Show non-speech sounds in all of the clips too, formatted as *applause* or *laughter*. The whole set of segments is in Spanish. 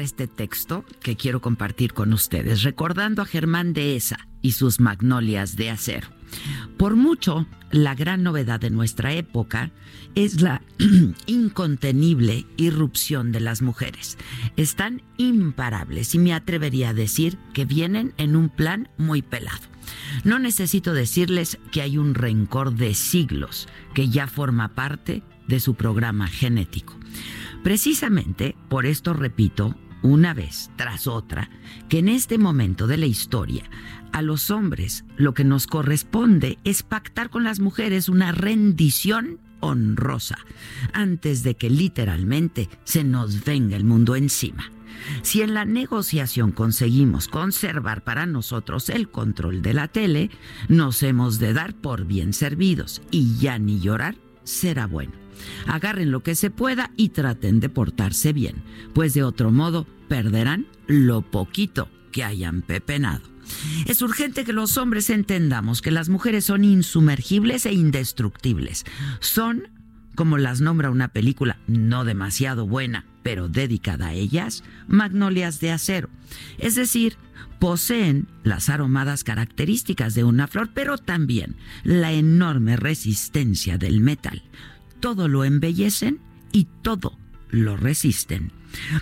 Este texto que quiero compartir con ustedes, recordando a Germán Dehesa y sus magnolias de acero. Por mucho, la gran novedad de nuestra época es la *clears throat* incontenible irrupción de las mujeres. Están imparables y me atrevería a decir que vienen en un plan muy pelado. No necesito decirles que hay un rencor de siglos que ya forma parte de su programa genético. Precisamente por esto repito una vez tras otra que en este momento de la historia a los hombres lo que nos corresponde es pactar con las mujeres una rendición honrosa antes de que literalmente se nos venga el mundo encima. Si en la negociación conseguimos conservar para nosotros el control de la tele, nos hemos de dar por bien servidos y ya ni llorar será bueno. Agarren lo que se pueda y traten de portarse bien, pues de otro modo perderán lo poquito que hayan pepenado. Es urgente que los hombres entendamos que las mujeres son insumergibles e indestructibles. Son, como las nombra una película no demasiado buena, pero dedicada a ellas, magnolias de acero. Es decir, poseen las aromadas características de una flor, pero también la enorme resistencia del metal. Todo lo embellecen y todo lo resisten.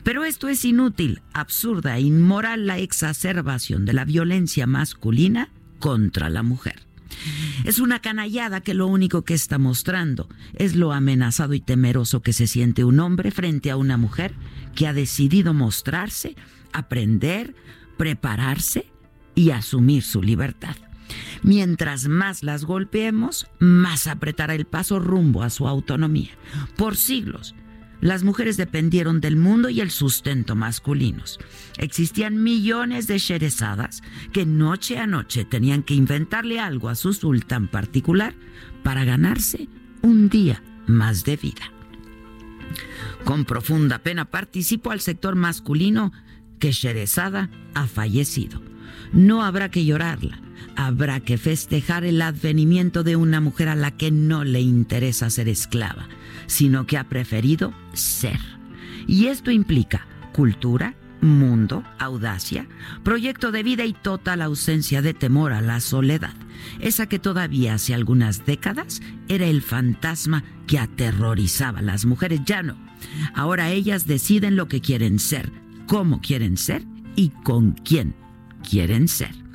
Pero esto es inútil, absurda e inmoral la exacerbación de la violencia masculina contra la mujer. Es una canallada que lo único que está mostrando es lo amenazado y temeroso que se siente un hombre frente a una mujer que ha decidido mostrarse, aprender, prepararse y asumir su libertad. Mientras más las golpeemos, más apretará el paso rumbo a su autonomía. Por siglos, las mujeres dependieron del mundo y el sustento masculinos. Existían millones de sherezadas que noche a noche tenían que inventarle algo a su sultán particular para ganarse un día más de vida. Con profunda pena participo al sector masculino que Sherezada ha fallecido. No habrá que llorarla, habrá que festejar el advenimiento de una mujer a la que no le interesa ser esclava, sino que ha preferido ser. Y esto implica cultura, mundo, audacia, proyecto de vida y total ausencia de temor a la soledad, esa que todavía hace algunas décadas era el fantasma que aterrorizaba a las mujeres. Ya no. Ahora ellas deciden lo que quieren ser, cómo quieren ser y con quién quieren ser.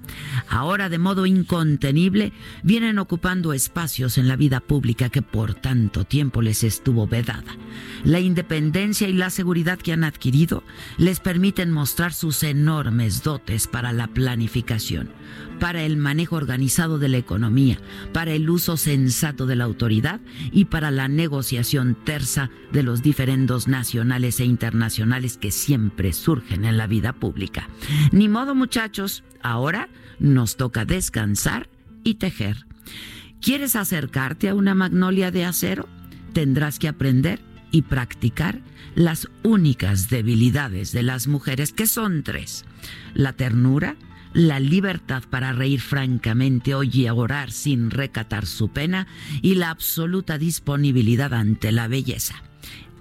Ahora de modo incontenible vienen ocupando espacios en la vida pública que por tanto tiempo les estuvo vedada. La independencia y la seguridad que han adquirido les permiten mostrar sus enormes dotes para la planificación, para el manejo organizado de la economía, para el uso sensato de la autoridad y para la negociación tersa de los diferendos nacionales e internacionales que siempre surgen en la vida pública. Ni modo muchachos, ahora nos toca descansar y tejer. ¿Quieres acercarte a una magnolia de acero? Tendrás que aprender y practicar las únicas debilidades de las mujeres, que son tres. La ternura, la libertad para reír francamente y orar sin recatar su pena y la absoluta disponibilidad ante la belleza.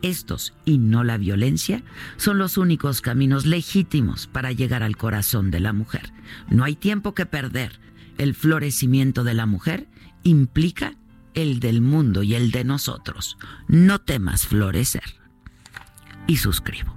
Estos, y no la violencia, son los únicos caminos legítimos para llegar al corazón de la mujer. No hay tiempo que perder. El florecimiento de la mujer implica el del mundo y el de nosotros. No temas florecer. Y suscribo.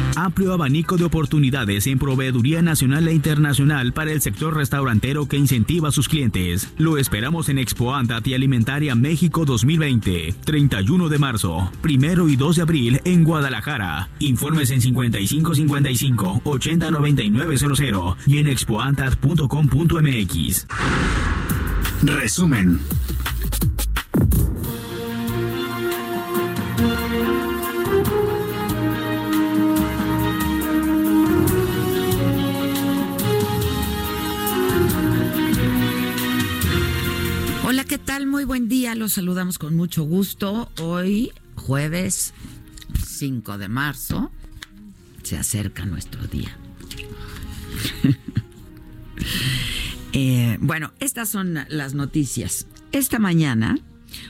Amplio abanico de oportunidades en proveeduría nacional e internacional para el sector restaurantero que incentiva a sus clientes. Lo esperamos en Expo Antati Alimentaria México 2020, 31 de marzo, primero y 2 de abril en Guadalajara. Informes en 5555 809900 y en expoantat.com.mx. Resumen. ¿Qué tal? Muy buen día. Los saludamos con mucho gusto. Hoy, jueves 5 de marzo, se acerca nuestro día. *laughs* Eh, bueno, estas son las noticias. Esta mañana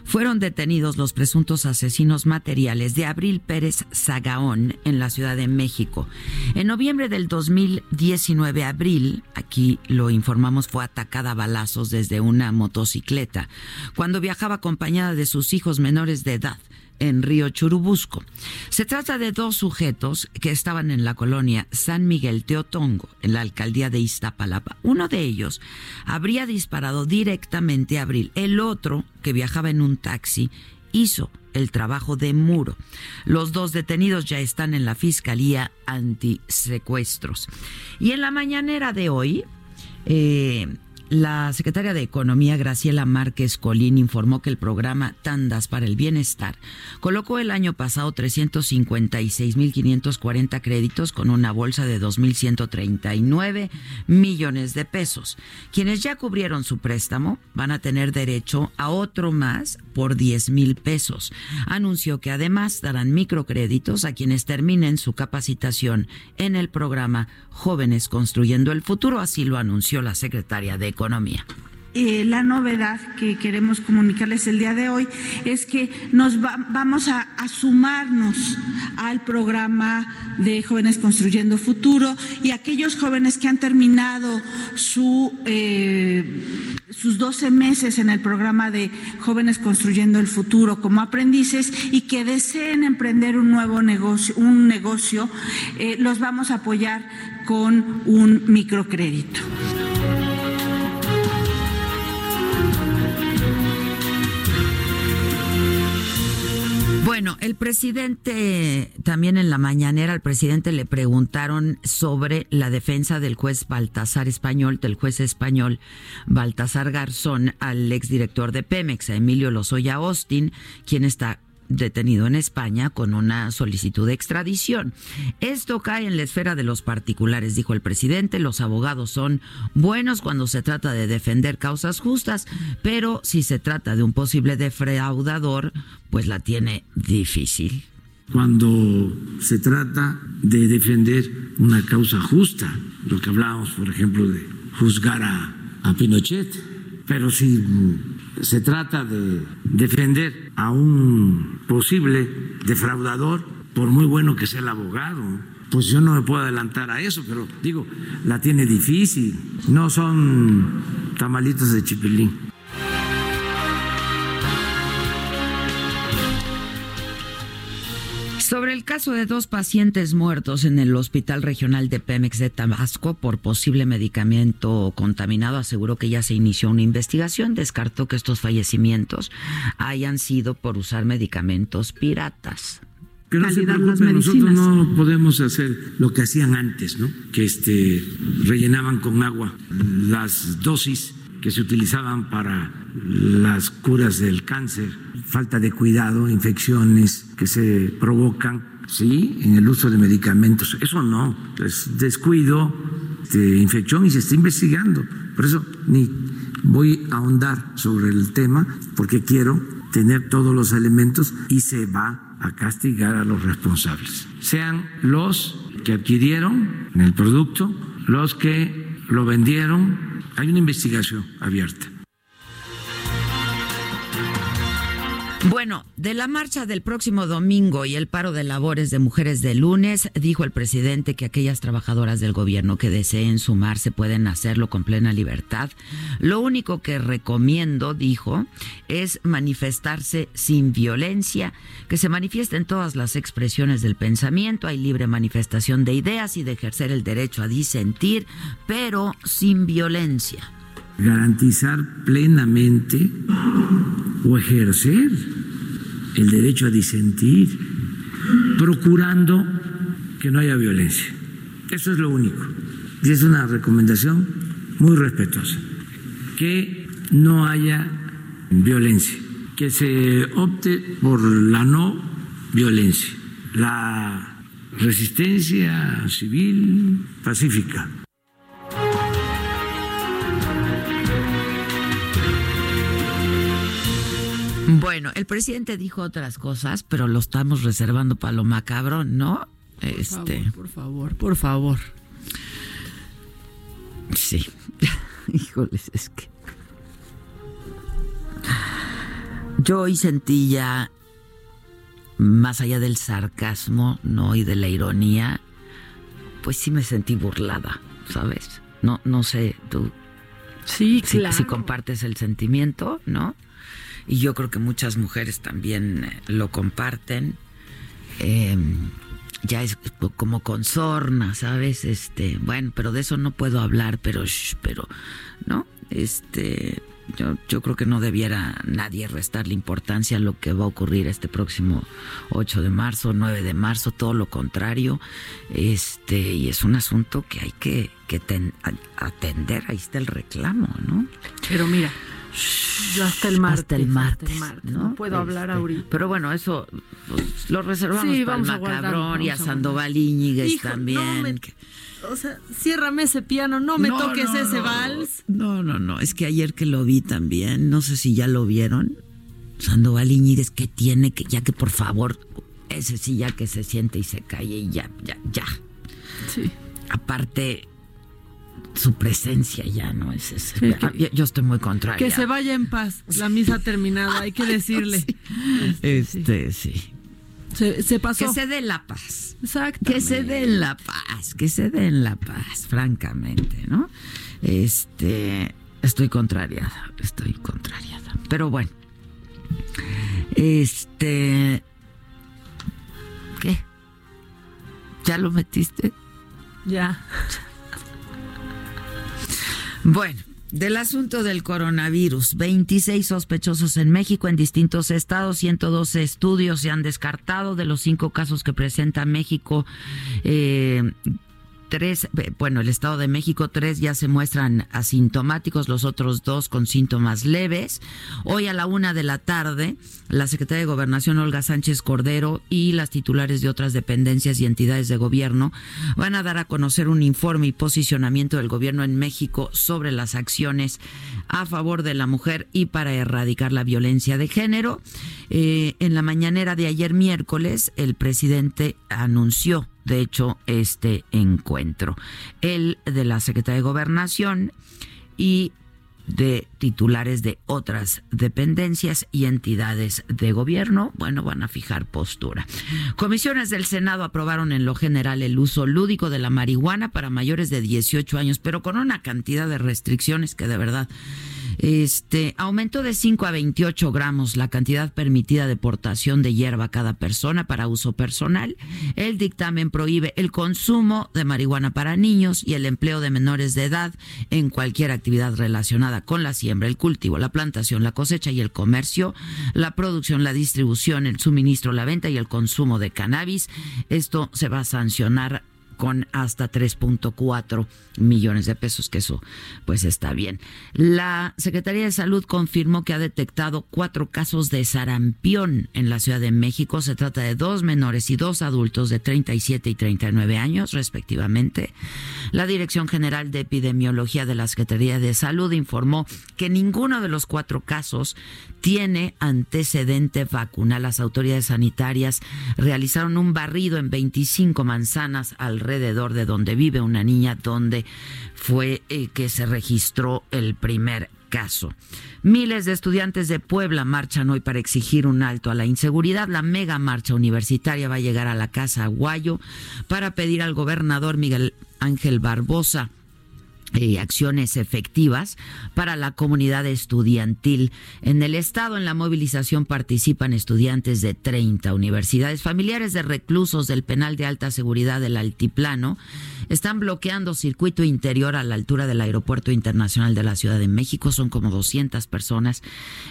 fueron detenidos los presuntos asesinos materiales de Abril Pérez Zagaón en la Ciudad de México. En noviembre del 2019, Abril, aquí lo informamos, fue atacada a balazos desde una motocicleta cuando viajaba acompañada de sus hijos menores de edad en Río Churubusco. Se trata de dos sujetos que estaban en la colonia San Miguel Teotongo, en la alcaldía de Iztapalapa. Uno de ellos habría disparado directamente a Abril. El otro, que viajaba en un taxi, hizo el trabajo de muro. Los dos detenidos ya están en la Fiscalía Antisecuestros. Y en la mañanera de hoy, eh, la secretaria de Economía, Graciela Márquez Colín, informó que el programa Tandas para el Bienestar colocó el año pasado 356.540 créditos con una bolsa de 2.139 millones de pesos. Quienes ya cubrieron su préstamo van a tener derecho a otro más por 10 mil pesos. Anunció que además darán microcréditos a quienes terminen su capacitación en el programa Jóvenes Construyendo el Futuro, así lo anunció la secretaria de Economía. Eh, la novedad que queremos comunicarles el día de hoy es que nos vamos a, sumarnos al programa de Jóvenes Construyendo Futuro y aquellos jóvenes que han terminado eh, sus 12 meses en el programa de Jóvenes Construyendo el Futuro como aprendices y que deseen emprender un nuevo negocio, un negocio eh, los vamos a apoyar con un microcrédito. Bueno, el presidente, también en la mañanera, al presidente le preguntaron sobre la defensa del juez Baltasar Español, del juez español Baltasar Garzón, al exdirector de Pemex, a Emilio Lozoya Austin, quien está detenido en España con una solicitud de extradición. Esto cae en la esfera de los particulares, dijo el presidente. Los abogados son buenos cuando se trata de defender causas justas, pero si se trata de un posible defraudador, pues la tiene difícil. Cuando se trata de defender una causa justa, lo que hablábamos, por ejemplo, de juzgar a, a Pinochet, pero si se trata de defender a un posible defraudador, por muy bueno que sea el abogado, pues yo no me puedo adelantar a eso, pero digo, la tiene difícil, no son tamalitos de chipilín. Sobre el caso de dos pacientes muertos en el Hospital Regional de Pemex de Tabasco por posible medicamento contaminado, aseguró que ya se inició una investigación. Descartó que estos fallecimientos hayan sido por usar medicamentos piratas. calidad las medicinas. Nosotros no podemos hacer lo que hacían antes, ¿no? Que este rellenaban con agua las dosis que se utilizaban para las curas del cáncer, falta de cuidado, infecciones que se provocan, sí, en el uso de medicamentos. Eso no, es descuido, de infección y se está investigando. Por eso ni voy a ahondar sobre el tema porque quiero tener todos los elementos y se va a castigar a los responsables, sean los que adquirieron el producto, los que lo vendieron. Hay una investigación abierta. Bueno, de la marcha del próximo domingo y el paro de labores de mujeres de lunes, dijo el presidente que aquellas trabajadoras del gobierno que deseen sumarse pueden hacerlo con plena libertad. Lo único que recomiendo, dijo, es manifestarse sin violencia, que se manifiesten todas las expresiones del pensamiento, hay libre manifestación de ideas y de ejercer el derecho a disentir, pero sin violencia garantizar plenamente o ejercer el derecho a disentir, procurando que no haya violencia. Eso es lo único. Y es una recomendación muy respetuosa. Que no haya violencia, que se opte por la no violencia, la resistencia civil pacífica Bueno, el presidente dijo otras cosas, pero lo estamos reservando para lo macabrón, ¿no? Por este. Favor, por favor, por favor. Sí. *laughs* Híjoles, es que. Yo hoy sentí ya, más allá del sarcasmo, ¿no? Y de la ironía, pues sí me sentí burlada, ¿sabes? No, no sé, tú. Sí, claro. si compartes el sentimiento, ¿no? Y yo creo que muchas mujeres también eh, lo comparten. Em, ya es como con sorna, ¿sabes? Este, bueno, pero de eso no puedo hablar, pero, pero, ¿no? Este, yo, yo creo que no debiera nadie restarle importancia a lo que va a ocurrir este próximo 8 de marzo, 9 de marzo, todo lo contrario. Este, y es un asunto que hay que, que atender, ahí está el reclamo, ¿no? Pero mira, hasta el martes. Hasta el martes. ¿no? puedo hablar este, ahorita. Pero bueno, eso pues, lo reservamos para el Macabrón y a Sandoval Íñiguez también. o sea, ciérrame ese piano, no me toques ese vals. No, no, no. Es que ayer que lo vi también, no sé si ya lo vieron. Sandoval Íñiguez, que tiene que, ya que por favor, ese sí ya que se siente y se calle y ya, ya, ya. Sí. Aparte, su presencia ya no es ese. yo estoy muy contraria. Que se vaya en paz. La misa terminada, hay que *laughs* decirle. Este, sí. Se, pasó. Que se dé la paz. Exacto. Que se dé la paz, que se dé la paz, francamente, ¿no? Este, estoy contrariada, estoy contrariada. Pero bueno, este, ¿qué? ¿Ya lo metiste? Ya. Bueno. Del asunto del coronavirus, 26 sospechosos en México, en distintos estados, 112 estudios se han descartado de los cinco casos que presenta México. Eh, tres, eh, bueno, el Estado de México, tres ya se muestran asintomáticos, los otros dos con síntomas leves. Hoy a la una de la tarde, la secretaria de Gobernación, Olga Sánchez Cordero, y las titulares de otras dependencias y entidades de gobierno van a dar a conocer un informe y posicionamiento del gobierno en México sobre las acciones a favor de la mujer y para erradicar la violencia de género. Eh, en la mañanera de ayer miércoles, el presidente anunció de hecho, este encuentro. El de la Secretaría de Gobernación y de titulares de otras dependencias y entidades de gobierno, bueno, van a fijar postura. Comisiones del Senado aprobaron en lo general el uso lúdico de la marihuana para mayores de 18 años, pero con una cantidad de restricciones que de verdad Este aumentó de 5 a 28 gramos la cantidad permitida de portación de hierba a cada persona para uso personal. El dictamen prohíbe el consumo de marihuana para niños y el empleo de menores de edad en cualquier actividad relacionada con la siembra, el cultivo, la plantación, la cosecha y el comercio, la producción, la distribución, el suministro, la venta y el consumo de cannabis. Esto se va a sancionar con hasta 3.4 millones de pesos, que eso pues está bien. La Secretaría de Salud confirmó que ha detectado cuatro casos de sarampión en la Ciudad de México. Se trata de dos menores y dos adultos de 37 y 39 años, respectivamente. La Dirección General de Epidemiología de la Secretaría de Salud informó que ninguno de los cuatro casos tiene antecedente vacunal. Las autoridades sanitarias realizaron un barrido en 25 manzanas alrededor de donde vive una niña, donde fue eh, que se registró el primer caso. Miles de estudiantes de Puebla marchan hoy para exigir un alto a la inseguridad. La mega marcha universitaria va a llegar a la Casa Aguayo para pedir al gobernador Miguel Ángel Barbosa acciones efectivas para la comunidad estudiantil. En el estado, en la movilización participan estudiantes de 30 universidades, familiares de reclusos del penal de alta seguridad del Altiplano. Están bloqueando circuito interior a la altura del Aeropuerto Internacional de la Ciudad de México. Son como 200 personas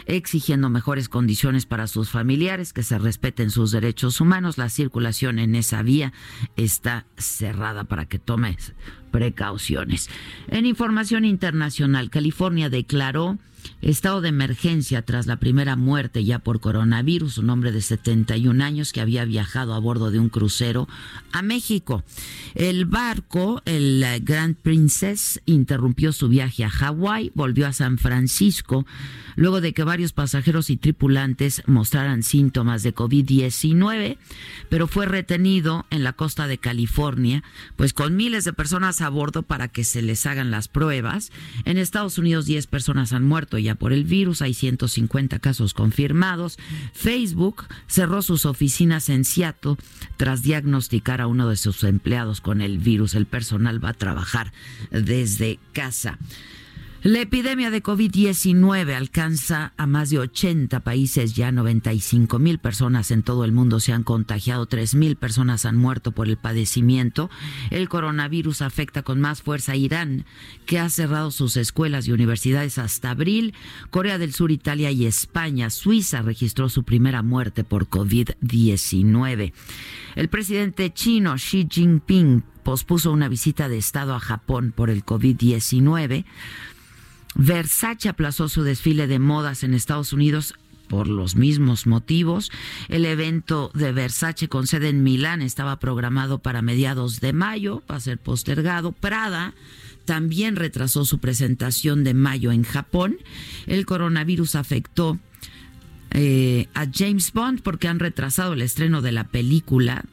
exigiendo mejores condiciones para sus familiares, que se respeten sus derechos humanos. La circulación en esa vía está cerrada para que tomes precauciones. En información internacional, California declaró estado de emergencia tras la primera muerte ya por coronavirus, un hombre de 71 años que había viajado a bordo de un crucero a México. El barco, el Grand Princess, interrumpió su viaje a Hawái, volvió a San Francisco luego de que varios pasajeros y tripulantes mostraran síntomas de COVID-19, pero fue retenido en la costa de California, pues con miles de personas a bordo para que se les hagan las pruebas. En Estados Unidos 10 personas han muerto ya por el virus, hay 150 casos confirmados. Facebook cerró sus oficinas en Seattle tras diagnosticar a uno de sus empleados con el virus. El personal va a trabajar desde casa. La epidemia de COVID-19 alcanza a más de 80 países, ya 95 mil personas en todo el mundo se han contagiado, 3 mil personas han muerto por el padecimiento. El coronavirus afecta con más fuerza a Irán, que ha cerrado sus escuelas y universidades hasta abril. Corea del Sur, Italia y España. Suiza registró su primera muerte por COVID-19. El presidente chino Xi Jinping pospuso una visita de Estado a Japón por el COVID-19. Versace aplazó su desfile de modas en Estados Unidos por los mismos motivos. El evento de Versace con sede en Milán estaba programado para mediados de mayo, va a ser postergado. Prada también retrasó su presentación de mayo en Japón. El coronavirus afectó eh, a James Bond porque han retrasado el estreno de la película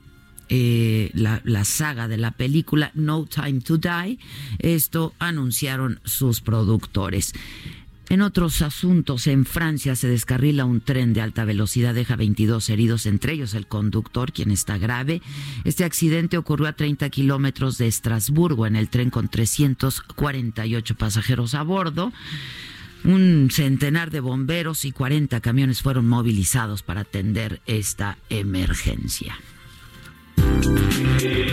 eh, la, la, saga de la película No Time to Die. Esto anunciaron sus productores. En otros asuntos, en Francia se descarrila un tren de alta velocidad, deja 22 heridos, entre ellos el conductor, quien está grave. Este accidente ocurrió a 30 kilómetros de Estrasburgo en el tren con 348 pasajeros a bordo. Un centenar de bomberos y 40 camiones fueron movilizados para atender esta emergencia.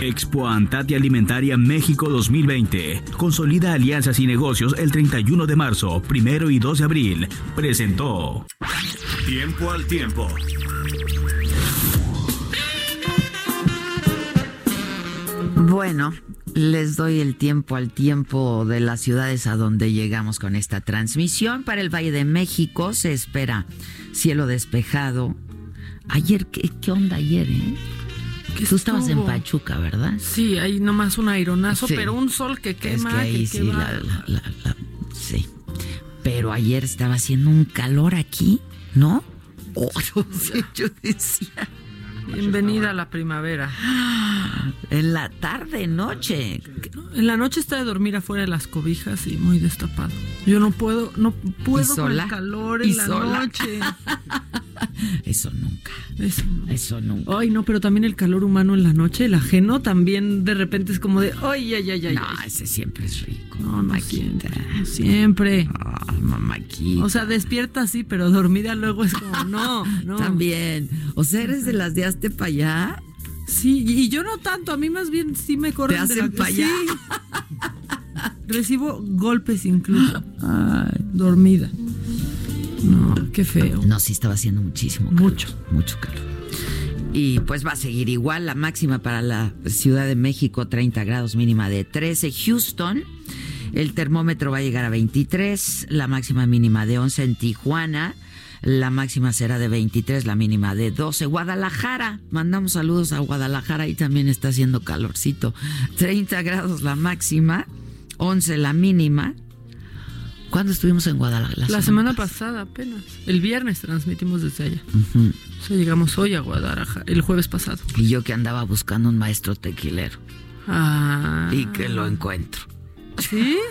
Expo Antati Alimentaria México 2020. Consolida alianzas y negocios el 31 de marzo, primero y 2 de abril. Presentó. Tiempo al tiempo. Bueno, les doy el tiempo al tiempo de las ciudades a donde llegamos con esta transmisión. Para el Valle de México se espera cielo despejado. Ayer, ¿qué, qué onda ayer, eh? Tú estabas en Pachuca, ¿verdad? Sí, hay nomás un aironazo, pero un sol que quema. Es que ahí sí, la, la, la, sí. Pero ayer estaba haciendo un calor aquí, ¿no? *laughs* Oh, yo, yo decía. Bienvenida a la primavera. *gasps* En la tarde, noche. En la noche está de dormir afuera de las cobijas y muy destapado. Yo no puedo, no puedo con el calor en la noche. *laughs* *laughs* Eso nunca. Eso. Eso nunca. Ay, no, pero también el calor humano en la noche, el ajeno, también de repente es como de, ay, ay, ay, ay. No, ay". ese siempre es rico. No, no mamáquita. siempre. siempre. Ah, mamaquita. O sea, despierta sí, pero dormida luego es como, no, *laughs* no. También. O sea, eres de las de hazte para allá. Sí, y yo no tanto, a mí más bien sí me corren Te de la allá. Sí. *laughs* Recibo golpes incluso. Dormida. No, qué feo. No, sí estaba haciendo muchísimo calor. Mucho. Mucho calor. Y pues va a seguir igual la máxima para la Ciudad de México, 30 grados mínima de 13. Houston, el termómetro va a llegar a 23, la máxima mínima de 11 en Tijuana. La máxima será de 23, la mínima de 12. Guadalajara, mandamos saludos a Guadalajara, ahí también está haciendo calorcito. 30 grados la máxima, 11 la mínima. ¿Cuándo estuvimos en Guadalajara? La semana pasada apenas. El viernes transmitimos desde allá. O sea, llegamos hoy a Guadalajara, el jueves pasado. Y yo que andaba buscando un maestro tequilero Ah. y que lo encuentro. ¿Sí? *laughs*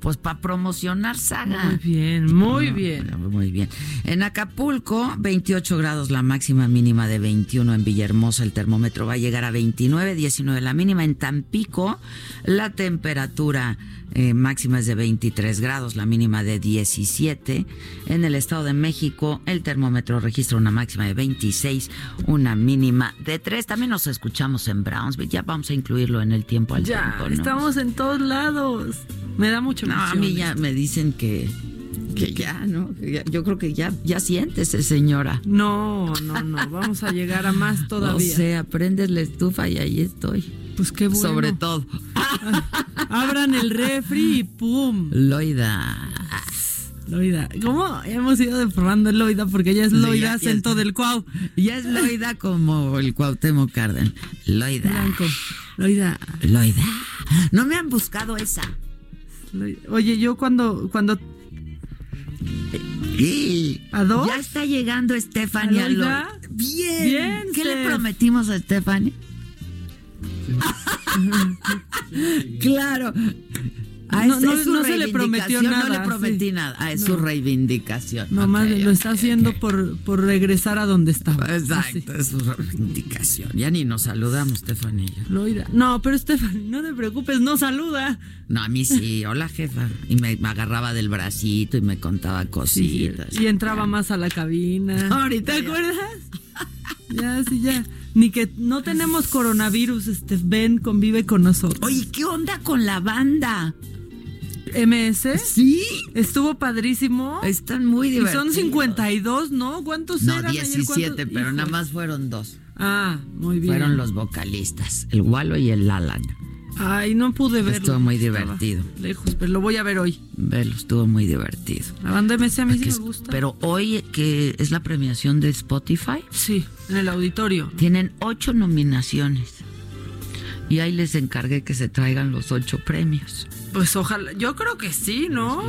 Pues para promocionar saga. Muy bien, muy bien. Muy bien. En Acapulco, 28 grados la máxima mínima de 21. En Villahermosa el termómetro va a llegar a 29, 19 la mínima. En Tampico la temperatura eh, máxima es de 23 grados, la mínima de 17. En el Estado de México el termómetro registra una máxima de 26, una mínima de 3. También nos escuchamos en Brownsville. Ya vamos a incluirlo en el tiempo al Ya, tiempo. ¿no? estamos en todos lados. Me da mucho No, a mí ya me dicen que, que ya, ¿no? Yo creo que ya, ya siéntese, señora. No, no, no. Vamos a llegar a más *laughs* O todavía. sea, prendes la estufa y ahí estoy. Pues qué bueno. Sobre todo. *laughs* Abran el refri y ¡pum! Loida. Loida. ¿Cómo hemos ido deformando Loida? Porque ya es Loida, ya acento es- del Cuau. Ya es Loida como el Cuauhtémoc Carden. Loida. Blanco. Loida. Loida. No me han buscado esa. Loida. Oye, yo cuando, cuando ¿A dos? Ya está llegando Stephanie ¿A. Bien. Bien, ¿Qué le prometimos a Stephanie? *laughs* claro. No, es- no- es su no se le prometió reivindicación, No nada, le prometí sí. nada. Ah, es No. su reivindicación. nomás Ok, lo está haciendo por, por regresar a donde estaba. Así. Exacto, es su reivindicación. Ya ni nos saludamos, Stephanie. Loida. No, pero Stephanie, no te preocupes, no saluda. No, a mí sí. Hola, jefa. Y me, me agarraba del bracito y me contaba cositas. Y entraba más a la cabina. *laughs* Ahorita ¿Te acuerdas? *laughs* Ya, sí, ya. Ni que no tenemos coronavirus, este, ven, convive con nosotros. Oye, ¿qué onda con la banda? MS Sí. estuvo padrísimo. Están muy y divertidos. son 52, ¿no? ¿Cuántos No, eran? ayer? 17, ¿Cuántos? pero nada más fueron dos. Ah, muy bien. Fueron los vocalistas, el Walo y el Alan. Ay, no pude verlo. Estuvo muy divertido. Lejos, pero lo voy a ver hoy. Velo, estuvo muy divertido. La banda MS a mí sí me gusta. Pero hoy, que es la premiación de Spotify, Sí, en el auditorio. tienen ocho nominaciones. Y ahí les encargué que se traigan los ocho premios. Pues ojalá, yo creo que sí, ¿no?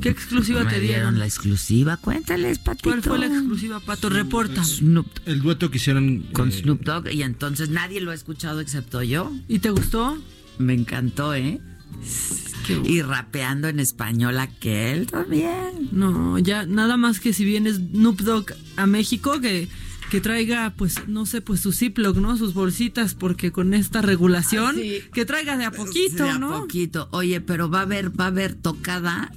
¿Qué exclusiva Me te dieron dieron? la exclusiva. Cuéntales, Patito. ¿Cuál fue la exclusiva, Pato? Reporta. Snoop, El dueto que hicieron con eh, Snoop Dogg. Y entonces nadie lo ha escuchado excepto yo. ¿Y te gustó? Me encantó, ¿eh? Qué Y rapeando en español aquel también. No, ya nada más que si viene Snoop Dogg a México que, que traiga, pues, no sé, pues su Ziploc, ¿no? Sus bolsitas, porque con esta regulación, Ah, sí. que traiga de a poquito, De a ¿no? poquito. Oye, pero va a haber, va a haber tocada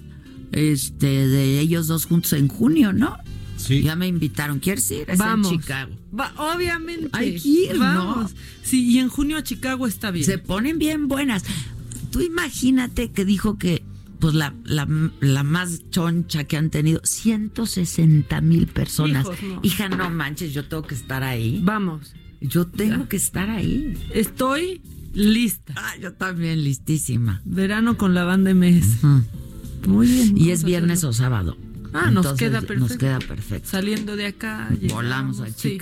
este de ellos dos juntos en junio, ¿no? Sí. Ya me invitaron. ¿Quieres ir? Es Vamos. en Chicago. Va, obviamente. Hay que ir, ¿no? Vamos. Sí, y en junio a Chicago está bien. Se ponen bien buenas. Tú imagínate que dijo que pues la, la, la más choncha que han tenido, 160 mil personas. Hijos, no. Hija, no manches, yo tengo que estar ahí. Vamos. Yo tengo que estar ahí. Estoy lista. Ah, yo también, listísima. Verano con la banda MS. Mm. Muy bien. Y es viernes hacerlo. o sábado. Ah, nos queda Nos perfecto. queda perfecto. Saliendo de acá. Volamos a sí.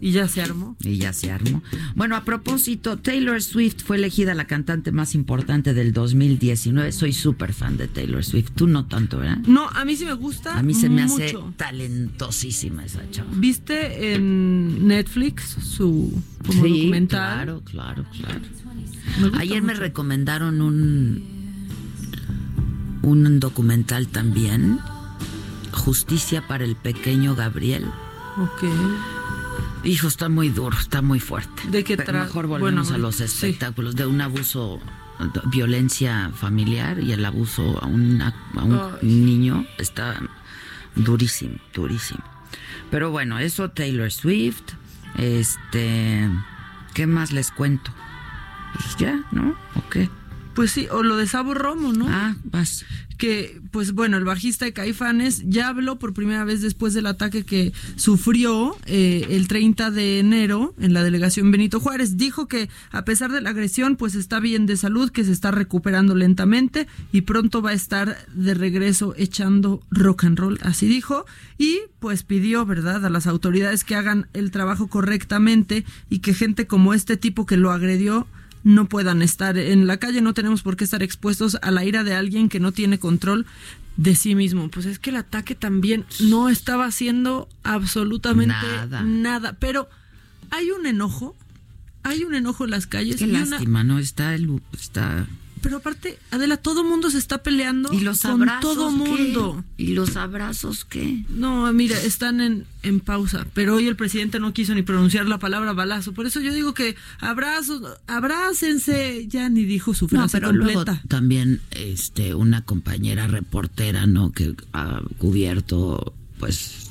Y ya se armó. Y ya se armó. Bueno, a propósito, Taylor Swift fue elegida la cantante más importante del 2019. Soy súper fan de Taylor Swift. Tú no tanto, ¿verdad? No, a mí sí me gusta. A mí se me hace talentosísima esa chava. ¿Viste en Netflix su como Sí, documental? Claro, claro, claro. Me Ayer me recomendaron un un documental también justicia para el pequeño Gabriel. Ok. Hijo, está muy duro, está muy fuerte. ¿De qué Pero Mejor volvemos bueno, a los sí. espectáculos de un abuso, de violencia familiar y el abuso a, una- a un Ay. niño está durísimo, durísimo. Pero bueno, eso Taylor Swift, este, ¿qué más les cuento? Pues ya, ¿no? ¿O qué? Pues sí, o lo de Sabo Romo, ¿no? Ah, vas. Que, pues bueno, el bajista de Caifanes ya habló por primera vez después del ataque que sufrió eh, el 30 de enero en la delegación Benito Juárez. Dijo que a pesar de la agresión, pues está bien de salud, que se está recuperando lentamente y pronto va a estar de regreso echando rock and roll, así dijo. Y pues pidió, ¿verdad?, a las autoridades que hagan el trabajo correctamente y que gente como este tipo que lo agredió no puedan estar en la calle, no tenemos por qué estar expuestos a la ira de alguien que no tiene control de sí mismo. Pues es que el ataque también no estaba haciendo absolutamente Nada. nada, pero hay un enojo, hay un enojo en las calles Qué una- lástima, ¿no? Está, el, está pero aparte, Adela, todo mundo se está peleando ¿Y los con abrazos todo qué? mundo. ¿Y los abrazos qué? No, mira, están en, en pausa, pero hoy el presidente no quiso ni pronunciar la palabra balazo. Por eso yo digo que abrazos, abrácense, ya ni dijo su No, frase pero luego completa. también este una compañera reportera, ¿no? Que ha cubierto pues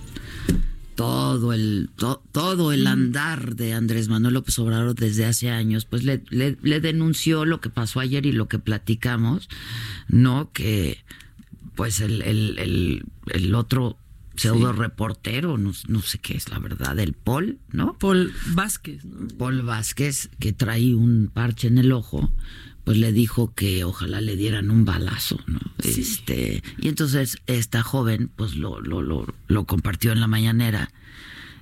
todo el to- todo el andar de Andrés Manuel López Obrador desde hace años, pues le, le, le denunció lo que pasó ayer y lo que platicamos, ¿no? Que pues el, el, el, el otro pseudo reportero, no, no sé qué es la verdad, el Paul, ¿no? Paul Vázquez, ¿no? Paul Vázquez, que trae un parche en el ojo, pues le dijo que ojalá le dieran un balazo, ¿no? Este, y entonces esta joven, pues lo, lo, lo, lo compartió en la mañanera.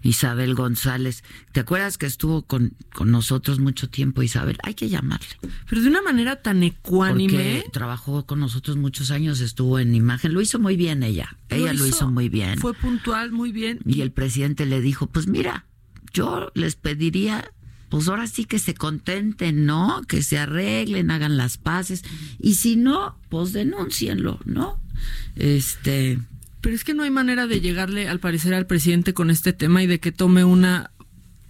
Isabel González, ¿te acuerdas que estuvo con, con nosotros mucho tiempo, Isabel? Hay que llamarle. Pero de una manera tan ecuánime. Porque trabajó con nosotros muchos años, estuvo en imagen, lo hizo muy bien ella. Ella lo hizo muy bien. Fue puntual, muy bien. Y el presidente le dijo, pues mira, yo les pediría, pues ahora sí que se contenten, ¿no? Que se arreglen, hagan las paces. Y si no, pues denúncienlo, ¿no? Este, Pero es que no hay manera de llegarle, al parecer, al presidente con este tema y de que tome una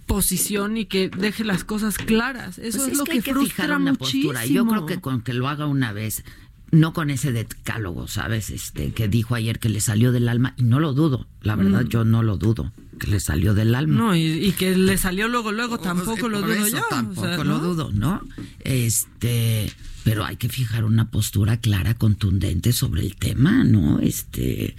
posición y que deje las cosas claras. Eso pues es, lo que, hay que frustra fijar una muchísimo. postura. Yo creo que con que lo haga una vez, no con ese decálogo, ¿sabes? Este, que dijo ayer que le salió del alma, y no lo dudo, la verdad, yo no lo dudo, que le salió del alma. No, y, y que le salió luego, luego, tampoco lo dudo eso yo. o Tampoco sea, lo ¿no? dudo, ¿no? Este, pero hay que fijar una postura clara, contundente sobre el tema, ¿no? Este.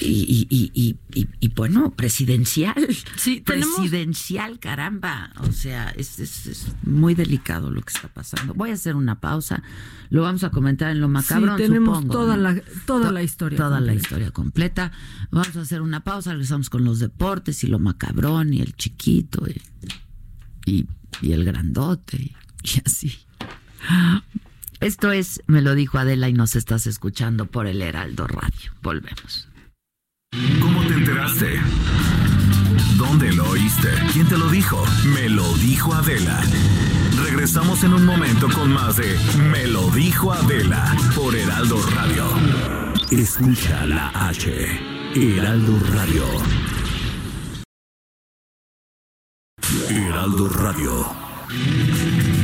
Y, y, y, y, bueno, presidencial. Sí, tenemos- Presidencial, caramba. O sea, es, es, es muy delicado lo que está pasando. Voy a hacer una pausa. Lo vamos a comentar en lo macabro. Sí, tenemos supongo, toda ¿no? la- toda To- la historia Toda la completa. historia completa. Vamos a hacer una pausa. Regresamos con los deportes y lo macabrón y el chiquito y, y, y el grandote y, y así. Esto es, me lo dijo Adela y nos estás escuchando por el Heraldo Radio. Volvemos. ¿Cómo te enteraste? ¿Dónde lo oíste? ¿Quién te lo dijo? Me lo dijo Adela. Regresamos en un momento con más de Me lo dijo Adela por Heraldo Radio. Escucha la H. Heraldo Radio. Heraldo Radio.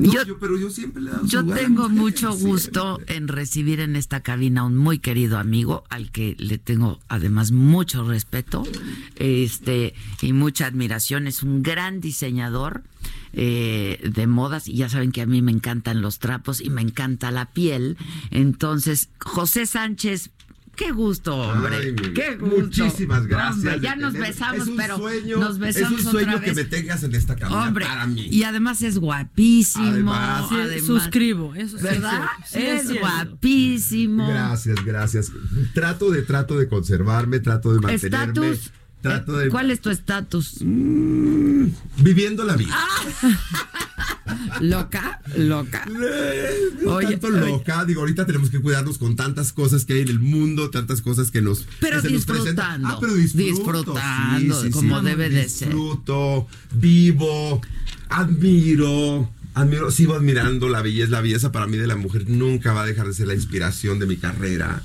Yo, pero yo siempre le he dado su yo lugar tengo mucho siempre. gusto en recibir en esta cabina a un muy querido amigo al que le tengo además mucho respeto este y mucha admiración. Es un gran diseñador eh, de modas y ya saben que a mí me encantan los trapos y me encanta la piel. Entonces, José Sánchez. Qué gusto, hombre. Ay, qué gusto. Muchísimas gracias. Hombre, ya nos tener- besamos, pero sueño, nos besamos Es un sueño otra que me tengas en esta cabina Hombre, para mí. y además es guapísimo. Además. Sí, además- suscribo, eso sí ¿Verdad? Sí es guapísimo. Gracias, gracias. Trato de, trato de conservarme, trato de mantenerme. Estatus. Trato eh, de. ¿Cuál es tu estatus? Viviendo la vida. Ah. *laughs* loca, loca. *laughs* No Oye, tanto oye. loca, digo, ahorita tenemos que cuidarnos con tantas cosas que hay en el mundo, tantas cosas que nos Pero que nos disfrutando, Ah, pero disfruto, disfrutando, sí, sí, como sí. debe de ser. Disfruto, vivo, admiro, admiro, sigo admirando la belleza, la belleza para mí de la mujer nunca va a dejar de ser la inspiración de mi carrera.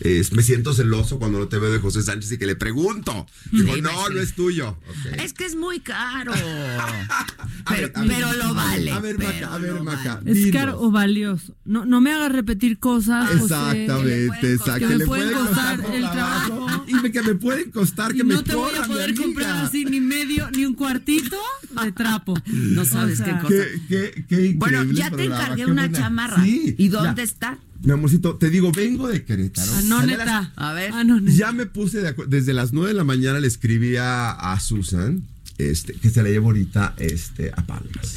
Es- me siento celoso cuando no te veo de José Sánchez y que le pregunto. Digo, Sí, no, sí. no es tuyo. Ok. Es que es muy caro. *laughs* Pero, ver, pero lo vale. A ver, Maca, a ver, Maca. vale. Es caro o valioso. No, no me hagas repetir cosas. José. Exactamente, exacto. Que me pueden costar el trabajo. Y me- que me pueden costar que Y me no te voy a poder comprar así ni medio, ni un cuartito de trapo. No sabes O sea, qué cosa. Qué, qué, qué increíble Bueno, ya te programa, encargué qué una buena- chamarra. Sí, ¿Y dónde ya. está? Mi amorcito, te digo, vengo de Querétaro. Ah, no, Salí a neta. las- A ver. Ah, no. Ya me puse de acuerdo. Desde las 9 de la mañana le escribí a, a Susan este, que se la llevo ahorita este, a Palmas.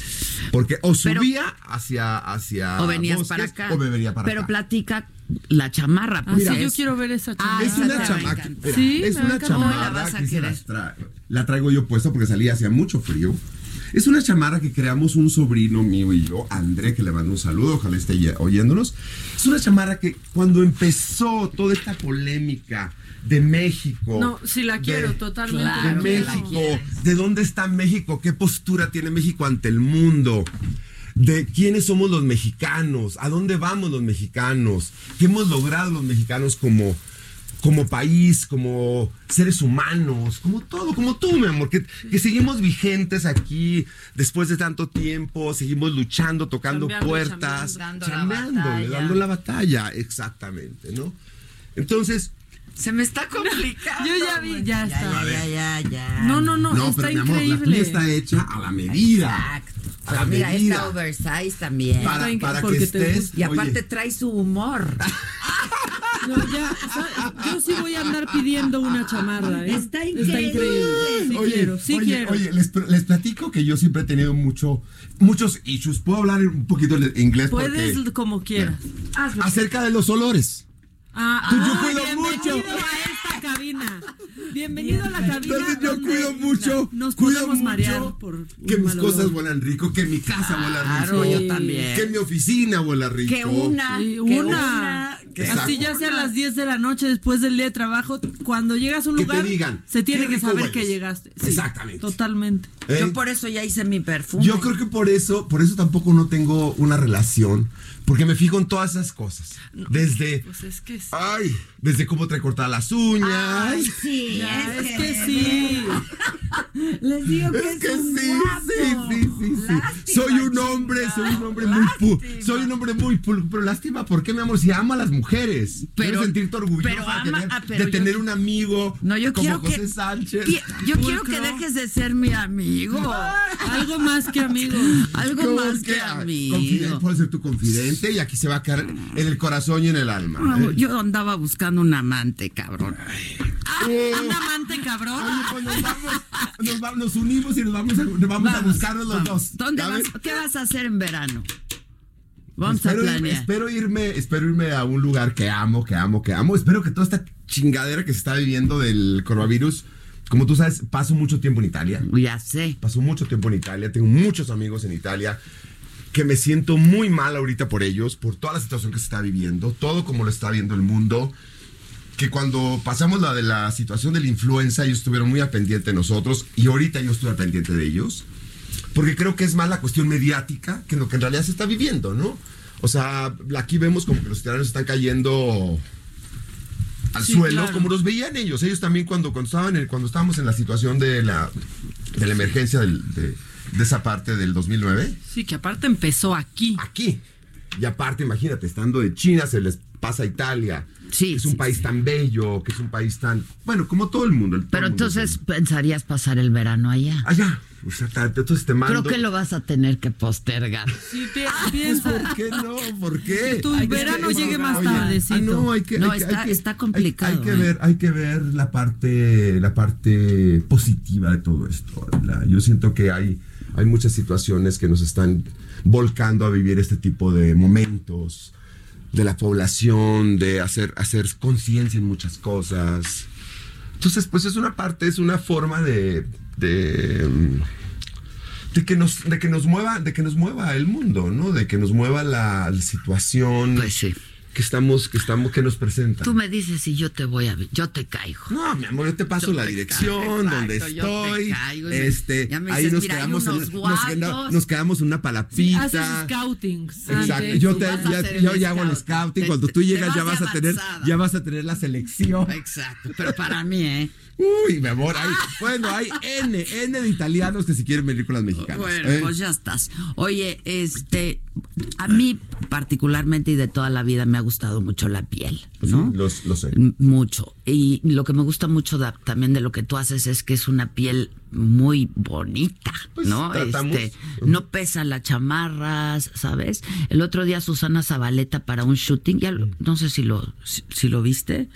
Porque o Pero- subía hacia, hacia O venías Bosques, para acá. O me venía para Pero acá. platica la chamarra. Ah, pues, sí, es- yo quiero ver esa Ah, chamarra. Es una chamarra. Sí, es una chamarra la vas a que se querer. las tra- la traigo yo puesta porque salí hacía mucho frío. Es una chamarra que creamos un sobrino mío y yo, André, que le mando un saludo, ojalá esté oyéndonos. Es una chamarra que cuando empezó toda esta polémica de México. No, sí la de- quiero, totalmente. De Claro que la México. ¿De dónde está México? ¿Qué postura tiene México ante el mundo? de quiénes somos los mexicanos, a dónde vamos los mexicanos, qué hemos logrado los mexicanos como, como país, como seres humanos, como todo, como tú, mi amor, que, que seguimos vigentes aquí después de tanto tiempo, seguimos luchando, tocando Chambeando, puertas, chambeando. Dando la batalla. dando la batalla, exactamente, ¿no? Entonces, Se me está *laughs* complicando. Yo ya vi, ya está. Ya, ya, ya, ya. No, no, no, no, está pero mi amor, la increíble. tuya está hecha a la medida. Exacto. A la mira, medida. esta oversize también. Para, Está para porque que te estés. Y aparte oye, trae su humor. *laughs* No, ya, sa- yo sí voy a andar pidiendo una chamarra. ¿eh? Está increíble. increíble. Sí oye, quiero, sí oye, quiero. oye, les, les platico que yo siempre he tenido mucho, muchos issues. Puedo hablar un poquito de inglés Puedes porque como quieras. Hazlo. acerca de los olores. Ah, yo ah, cuido bienvenido mucho. a esta cabina. Bienvenido a la cabina. Entonces yo cuido mucho, Nos cuido podemos mucho marear por que mis cosas olor. huelan rico, que mi casa huela Claro, rico, yo también. que mi oficina huela rico. Que una. Sí, que una. que Así ya sea a las 10 de la noche después del día de trabajo, cuando llegas a un Que te lugar, digan, se tiene que saber hueles. que llegaste. Sí, Exactamente. Totalmente. ¿Eh? Yo por eso ya hice mi perfume. Yo creo que por eso, por eso tampoco no tengo una relación, porque me fijo en todas esas cosas. Desde, Pues es que sí. ay, desde cómo trae cortadas las uñas. Ay, sí, es, es que sí. Les digo que Es es, que un sí, guapo. sí, sí, sí, sí. Lástima, Soy un hombre, soy un hombre muy pu soy un hombre muy pul pero lástima, ¿por qué mi amor? Si amo a las mujeres, Pero- quiero sentirte orgullosa pero ama- de tener, ah, pero de yo- tener un amigo No, yo como quiero José que. Sánchez. Qui- Yo quiero que dejes de ser mi amigo. *laughs* Algo más que amigos. Algo ¿Cómo más que amigo. confidente, Puedo ser tu confidente y aquí se va a quedar en el corazón y en el alma. No, ¿eh? Yo andaba buscando un amante, cabrón. Un amante cabrón. Oye, pues nos vamos, nos, unimos y nos vamos a, nos vamos a buscarnos los dos. ¿Dónde vas? ¿Qué vas a hacer en verano? Vamos espero, a planear. espero irme, espero irme a un lugar que amo, que amo, que amo. Espero que toda esta chingadera que se está viviendo del coronavirus, como tú sabes, paso mucho tiempo en Italia. Ya sé. Paso mucho tiempo en Italia, tengo muchos amigos en Italia que me siento muy mal ahorita por ellos, por toda la situación que se está viviendo, todo como lo está viendo el mundo. Que cuando pasamos la de la situación de la influenza, ellos estuvieron muy al pendiente de nosotros y ahorita yo estoy al pendiente de ellos. Porque creo que es más la cuestión mediática que lo que en realidad se está viviendo, ¿no? O sea, aquí vemos como que los italianos están cayendo al Sí, suelo, claro. como los veían ellos. Ellos también cuando, cuando, estaban cuando estábamos en la situación de la, de la emergencia del- de, de esa parte del 2009, Sí, que aparte empezó aquí. aquí. Y aparte, imagínate, estando de China se les pasa a Italia. Sí, que es un sí, país sí. tan bello, que es un país tan... Bueno, como todo el mundo. el- todo Pero el mundo es entonces pensarías pasar el verano allá. Allá, exactamente. Entonces te mando... Creo que lo vas a tener que postergar. Sí, pi- Pues, piensa. ¿Por qué no? ¿Por qué? Tu Hay que- verano es- llegue más tardecito. ah, no, hay que, No, hay está- hay que- está hay- complicado, Hay, que ¿eh? ver, hay que ver la parte, la parte positiva de todo esto. La- yo siento que hay, hay muchas situaciones que nos están volcando a vivir este tipo de momentos de la población, de hacer, hacer conciencia en muchas cosas. Entonces, pues es una parte, es una forma de, de, de que nos, de que nos mueva, de que nos mueva el mundo, ¿no? De que nos mueva la, la situación. Pues sí. Que estamos, que estamos, que nos presenta. Tú me dices si yo te voy a, yo te caigo. No, mi amor, yo te paso Yo la te dirección caigo, donde exacto, yo te estoy. caigo este, ya me ahí dices, nos mira, hay quedamos, en, unos nos, queda- guatos. nos quedamos en una Sí, palapita. haces scoutings. Exacto, antes. yo, te, ya, yo ya hago el scouting. scouting. Te- Cuando tú llegas ya vas a tener, avanzada. ya vas a tener la selección. Exacto, pero para mí, ¿eh? Uy, mi amor, hay, bueno, hay N, N de italianos que si quieren venir con las mexicanas. Bueno, ¿eh? pues ya estás. Oye, este, a mí particularmente y de toda la vida me ha gustado mucho la piel, ¿no? Sí, lo sé. Mucho. Y lo que me gusta mucho da- también de lo que tú haces es que es una piel muy bonita, Pues, ¿no? Este, no pesa las chamarras, ¿sabes? El otro día Susana Zabaleta para un shooting, ya lo- no sé si lo si, si lo viste.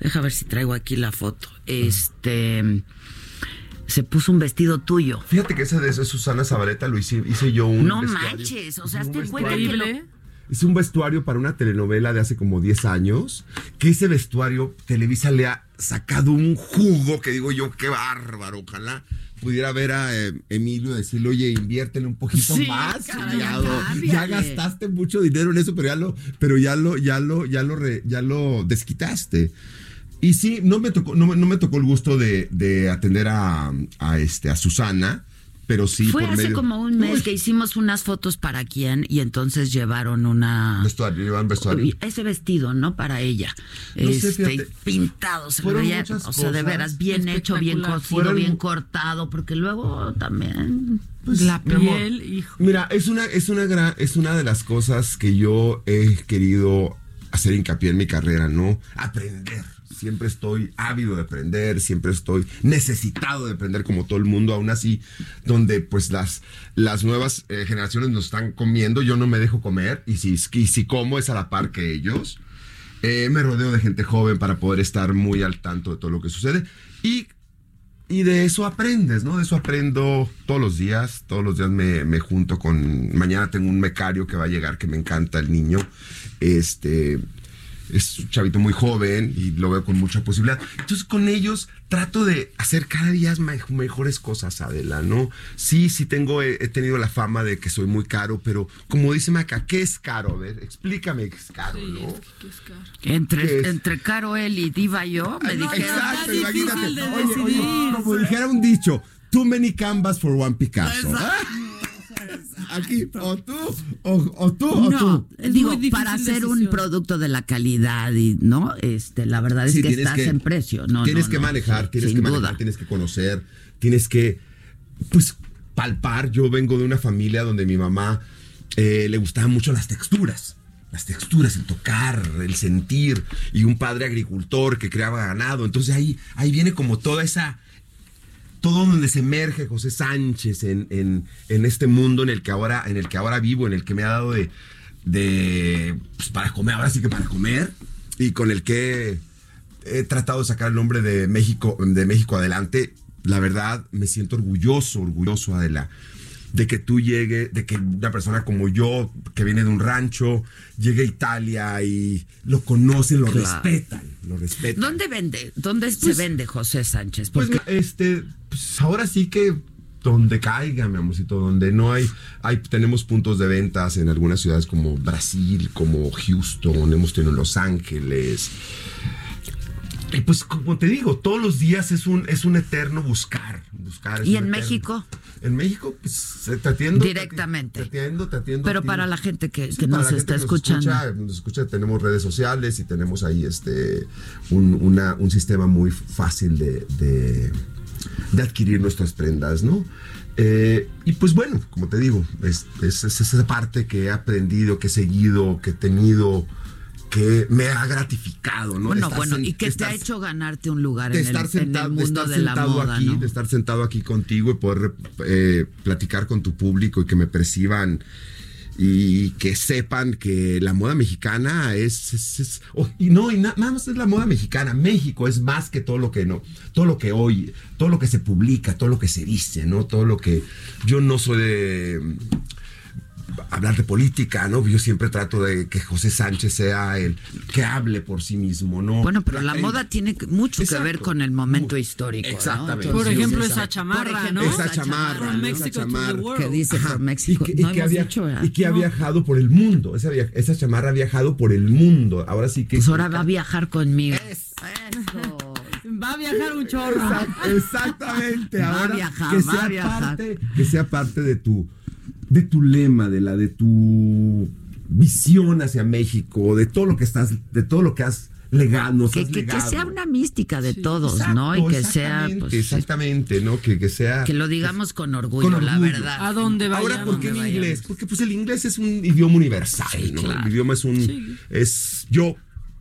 Deja ver si traigo aquí la foto. Este se puso un vestido tuyo. Fíjate que ese de Susana Zabaleta lo hice, hice yo un No vestuario. manches, o sea, hazte cuenta que lo, Hice un vestuario para una telenovela de hace como 10 años, que ese vestuario Televisa le ha sacado un jugo que digo yo, qué bárbaro, ojalá pudiera ver a eh, Emilio y decirle, oye, inviértele un poquito Sí, más. caray, ya gastaste mucho dinero en eso, pero ya lo, pero ya lo, ya lo, ya lo, re- ya lo desquitaste. Y sí, no me tocó, no, me- no me tocó el gusto de, de atender a, a, este, a Susana, pero sí Fue por hace medio- como un mes Uy, que hicimos unas fotos para quién y entonces llevaron una Vestuario, llevan vestuario. ese vestido, ¿no? Para ella. No sé, este, fíjate. pintado, se veía, o sea, de veras bien hecho, bien cocido, Fueron- bien cortado, porque luego también la mi amor, piel, hijo. Mira, es una, es una gran, es una de las cosas que yo he querido hacer hincapié en mi carrera, ¿no? Aprender. Siempre estoy ávido de aprender, siempre estoy necesitado de aprender como todo el mundo, aún así, donde pues las, las nuevas eh, generaciones nos están comiendo, yo no me dejo comer, y si, y si como es a la par que ellos. Eh, me rodeo de gente joven para poder estar muy al tanto de todo lo que sucede. Y y de eso aprendes, ¿no? De eso aprendo todos los días. Todos los días me, me junto con. Mañana tengo un becario que va a llegar, que me encanta el niño. Este. Es un chavito muy joven y lo veo con mucha posibilidad. Entonces, con ellos trato de hacer cada día me- mejores cosas, Adela, ¿no? Sí, sí tengo, he, he tenido la fama de que soy muy caro, pero como dice Maca, ¿qué es caro? A ver, explícame qué es caro, ¿no? ¿Qué entre, es? entre Caro él y Diva yo me no, dijeron Exacto, imagínate. de Oye, oye, como dijera un dicho, too many canvas for one Picasso. Aquí, o tú, o, o tú, o no, tú. Es digo, para hacer un producto de la calidad y no, este, la verdad es Sí, que estás en precio, no, Tienes no, que no, manejar, sí, tienes sin que manejar, duda. tienes que conocer, tienes que, pues, palpar. Yo vengo de una familia donde mi mamá eh, le gustaban mucho las texturas. Las texturas, el tocar, el sentir, y un padre agricultor que creaba ganado. Entonces ahí, ahí viene como toda esa, todo donde se emerge José Sánchez en, en- este mundo en el que ahora, en el que ahora vivo, en el que me ha dado de, de pues, para comer, ahora sí que para comer, y con el que he tratado de sacar el nombre de México, de México adelante. La verdad, me siento orgulloso, orgulloso, Adela, de que tú llegue, de que una persona como yo, que viene de un rancho, llegue a Italia y lo conocen, lo Claro. respetan, lo respetan. ¿Dónde vende? ¿Dónde se Pues- vende José Sánchez? Pues Porque este, pues ahora sí que donde caiga, mi amorcito, donde no hay, hay, tenemos puntos de ventas en algunas ciudades como Brasil, como Houston, hemos tenido en Los Ángeles. Y pues como te digo, todos los días es un, es un eterno buscar, buscar. ¿Y en México? En México, pues te atiendo. Directamente. Te atiendo, te atiendo. Pero para la gente que, Sí, que para nos está que nos escuchando. escucha, nos escucha, tenemos redes sociales y tenemos ahí este un, una- un sistema muy fácil de, de- de adquirir nuestras prendas, ¿no? Eh, y pues bueno, como te digo, es, es- es esa parte que he aprendido, que he seguido, que he tenido, que me ha gratificado, ¿no? Bueno, estar bueno, y que te estar- ha hecho ganarte un lugar de en, estar el, en el sentado, de mundo estar de la sentado moda, aquí, ¿no? de estar sentado aquí contigo y poder eh, platicar con tu público y que me perciban y que sepan que la moda mexicana es, es- es- oh, y no y na- nada más es la moda mexicana México es más que todo lo que no todo lo que hoy todo lo que se publica todo lo que se dice no todo lo que yo no soy de hablar de política, ¿no? Yo siempre trato de que José Sánchez sea el que hable por sí mismo, ¿no? Bueno, pero la, moda tiene mucho que ver con el momento histórico. Exactamente. Por ejemplo, esa chamarra, ¿no? Esa chamarra, ¿no? Esa chamarra. Que dice Ajá. por Y México. que, y No que había, y que ha viajado por el mundo. Esa, via- esa chamarra ha viajado por el mundo. Ahora sí que. Pues ahora va a viajar conmigo. *laughs* Va a viajar un chorro. Exact- Exactamente. Va a Ahora viajar, que va sea a viajar. parte, que sea parte de tu de tu lema, de la de tu visión hacia México, de todo lo que estás, de todo lo que has legado, Que, has que- que legado. sea una mística de todos, Exacto, ¿no? Y que sea, exactamente, pues, exactamente, ¿no? Que, que sea que lo digamos con orgullo, con la verdad. A dónde vayamos. Ahora, ¿por qué en vayamos. inglés? Porque pues el inglés es un idioma universal, ¿no? claro. El idioma es un... Es... Yo,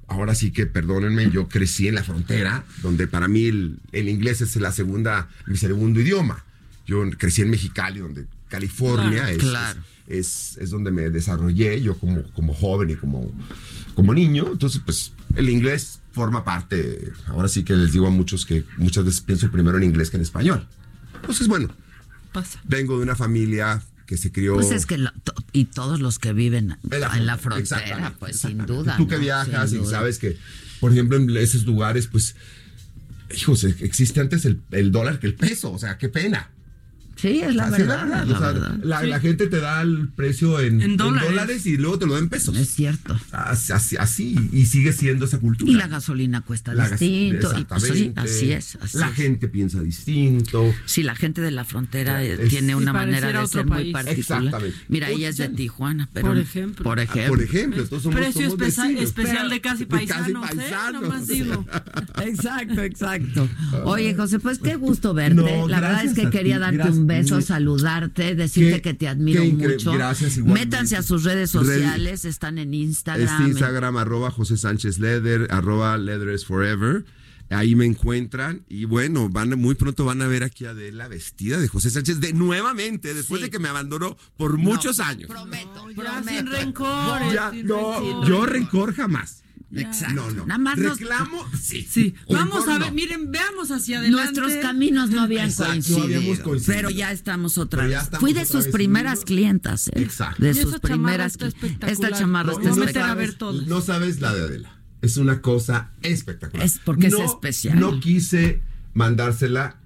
ahora sí que perdónenme, yo crecí en la frontera, donde para mí el, el inglés es la segunda, mi segundo idioma. Yo crecí en Mexicali, donde California Claro, es, claro. es, es donde me desarrollé yo como, como joven y como, como niño. Entonces, pues el inglés forma parte, ahora sí que les digo a muchos que muchas veces pienso primero en inglés que en español. Entonces, bueno, Pasa. vengo de una familia que se crió Pues es que lo- to- y todos los que viven en la, en la frontera, pues sin duda. Tú que ¿no? viajas Sin y duda. sabes que, por ejemplo, en esos lugares, pues, hijos, existe antes el, el dólar que el peso, o sea, qué pena. Sí, es la Así verdad, o la sea, verdad. la, la gente te da el precio en, En en dólares. y luego te lo da en pesos. Es cierto. Así, así, así, y sigue siendo esa cultura. Y la gasolina cuesta La gas- distinto. y pues, sí, así es. Así la es. gente piensa distinto. Sí, la gente de la frontera eh, Es- tiene una manera de ser muy particular. Exactamente. Mira, ella es de Tijuana, pero por ejemplo. por Ah, ejemplo. Por ejemplo, somos, Precio somos vecinos. especial de casi De casi paisanos, ¿eh? paisanos. Nomás digo. *laughs* Exacto, exacto. Oye, José, pues qué gusto verte. No, la verdad es que quería darte un beso, Muy- saludarte, decirte Qué- que te admiro mucho. gracias, igualmente. Métanse a sus redes Red- sociales, están en Instagram. Este Instagram, arroba José Sánchez Leather, arroba Leather is Forever. Ahí me encuentran y bueno, van muy pronto van a ver aquí a Adela vestida de José Sánchez de nuevamente, después Sí. de que me abandonó por muchos años. Prometo, Ya prometo. sin rencores. Ya, sin no, rencores. yo rencor jamás. Exacto. No, no. Nada más nos- sí. Sí, vamos a ver, no. miren, veamos hacia adelante. Nuestros caminos no habían Exacto, coincidido, no habíamos coincidido. pero ya estamos otra vez. estamos Fui de sus primeras unidos. clientas, ¿eh? Exacto. De sus primeras. Esta chamarra No, está no espectacular. a ver todos. No sabes la de Adela. Es una cosa espectacular. Es porque es especial. No quise mandársela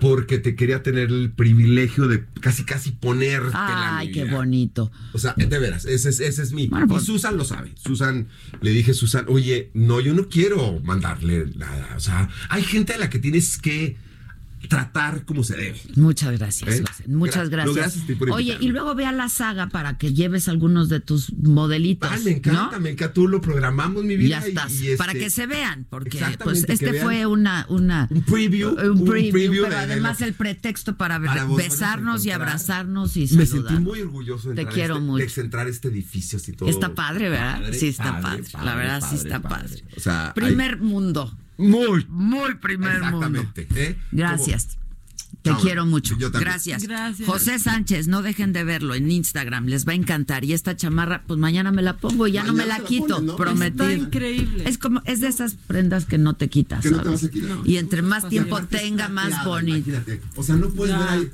porque te quería tener el privilegio de casi casi ponértela. Ay, mi qué bonito. O sea, de veras, ese es, ese es mi. Bueno, y pues- Susan lo sabe. Susan, le dije, Susan, oye, no, yo no quiero mandarle nada. O sea, hay gente a la que tienes que tratar como se debe. Muchas gracias. ¿Eh? Muchas Gra- gracias. por Oye, y luego ve a la saga para que lleves algunos de tus modelitos. Ay, me encanta, ¿no? me encanta. Tú lo programamos, mi Y vida. ya estás, y- y para este- que se vean, porque pues este fue una, una un preview, un un preview, pero de- de además el pretexto para, para besarnos y abrazarnos y Me saludar. sentí muy orgulloso de, Te quiero este, mucho. de entrar este edificio así todo. Está padre, ¿verdad? Padre, sí, está padre, padre. padre, la verdad, sí está padre. padre. O sea, primer mundo. Muy. Muy primer mundo. Exactamente. ¿eh? Gracias. Te quiero mucho. yo también. Gracias. Gracias. José Sánchez, no dejen de verlo en Instagram, les va a encantar. Y esta chamarra, pues mañana me la pongo y ya no me la quito, prometido. Está increíble. Es como, es de esas prendas que no te quitas. Que no te ¿sabes? vas a quitar. Y entre más tiempo tenga, más bonito. imagínate. O sea, no puedes Ya. ver ahí.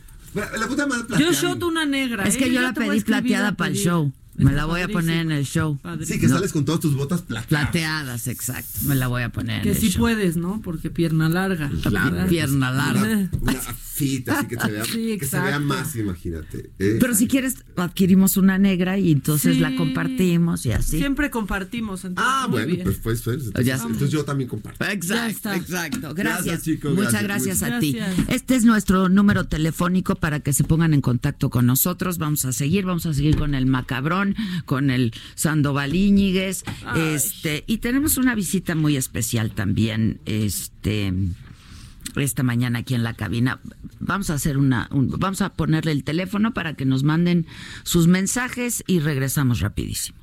La puta madre Yo plateada. shot una negra. Es ¿eh? que yo ya la pedí plateada para el show. Me la voy a poner en el show. Padrísimo. Sí, que No. sales con todas tus botas plateadas. Plateadas, exacto. Me la voy a poner Que en el sí show. puedes, ¿no? Porque pierna larga. Claro. Pierna larga. Una, una así que se vea, Sí, que se vea más, imagínate. ¿eh? Pero si quieres, adquirimos una negra y entonces Sí. la compartimos y así. Siempre compartimos. Entonces, Ah, bueno, bien. pues, pues, pues, entonces, Ya. entonces yo también comparto. Exacto, exacto. Gracias, Gracias, chicos, Muchas gracias, gracias, a ti. Gracias. Este es nuestro número telefónico para que se pongan en contacto con nosotros. Vamos a seguir, vamos a seguir con el Macabrón, con el Sandoval Íñiguez, este, y tenemos una visita muy especial también, este esta mañana aquí en la cabina. Vamos a hacer una, un- vamos a ponerle el teléfono para que nos manden sus mensajes y regresamos rapidísimo.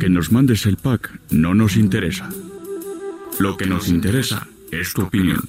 Que nos mandes el pack no nos interesa. Lo que nos interesa es tu opinión.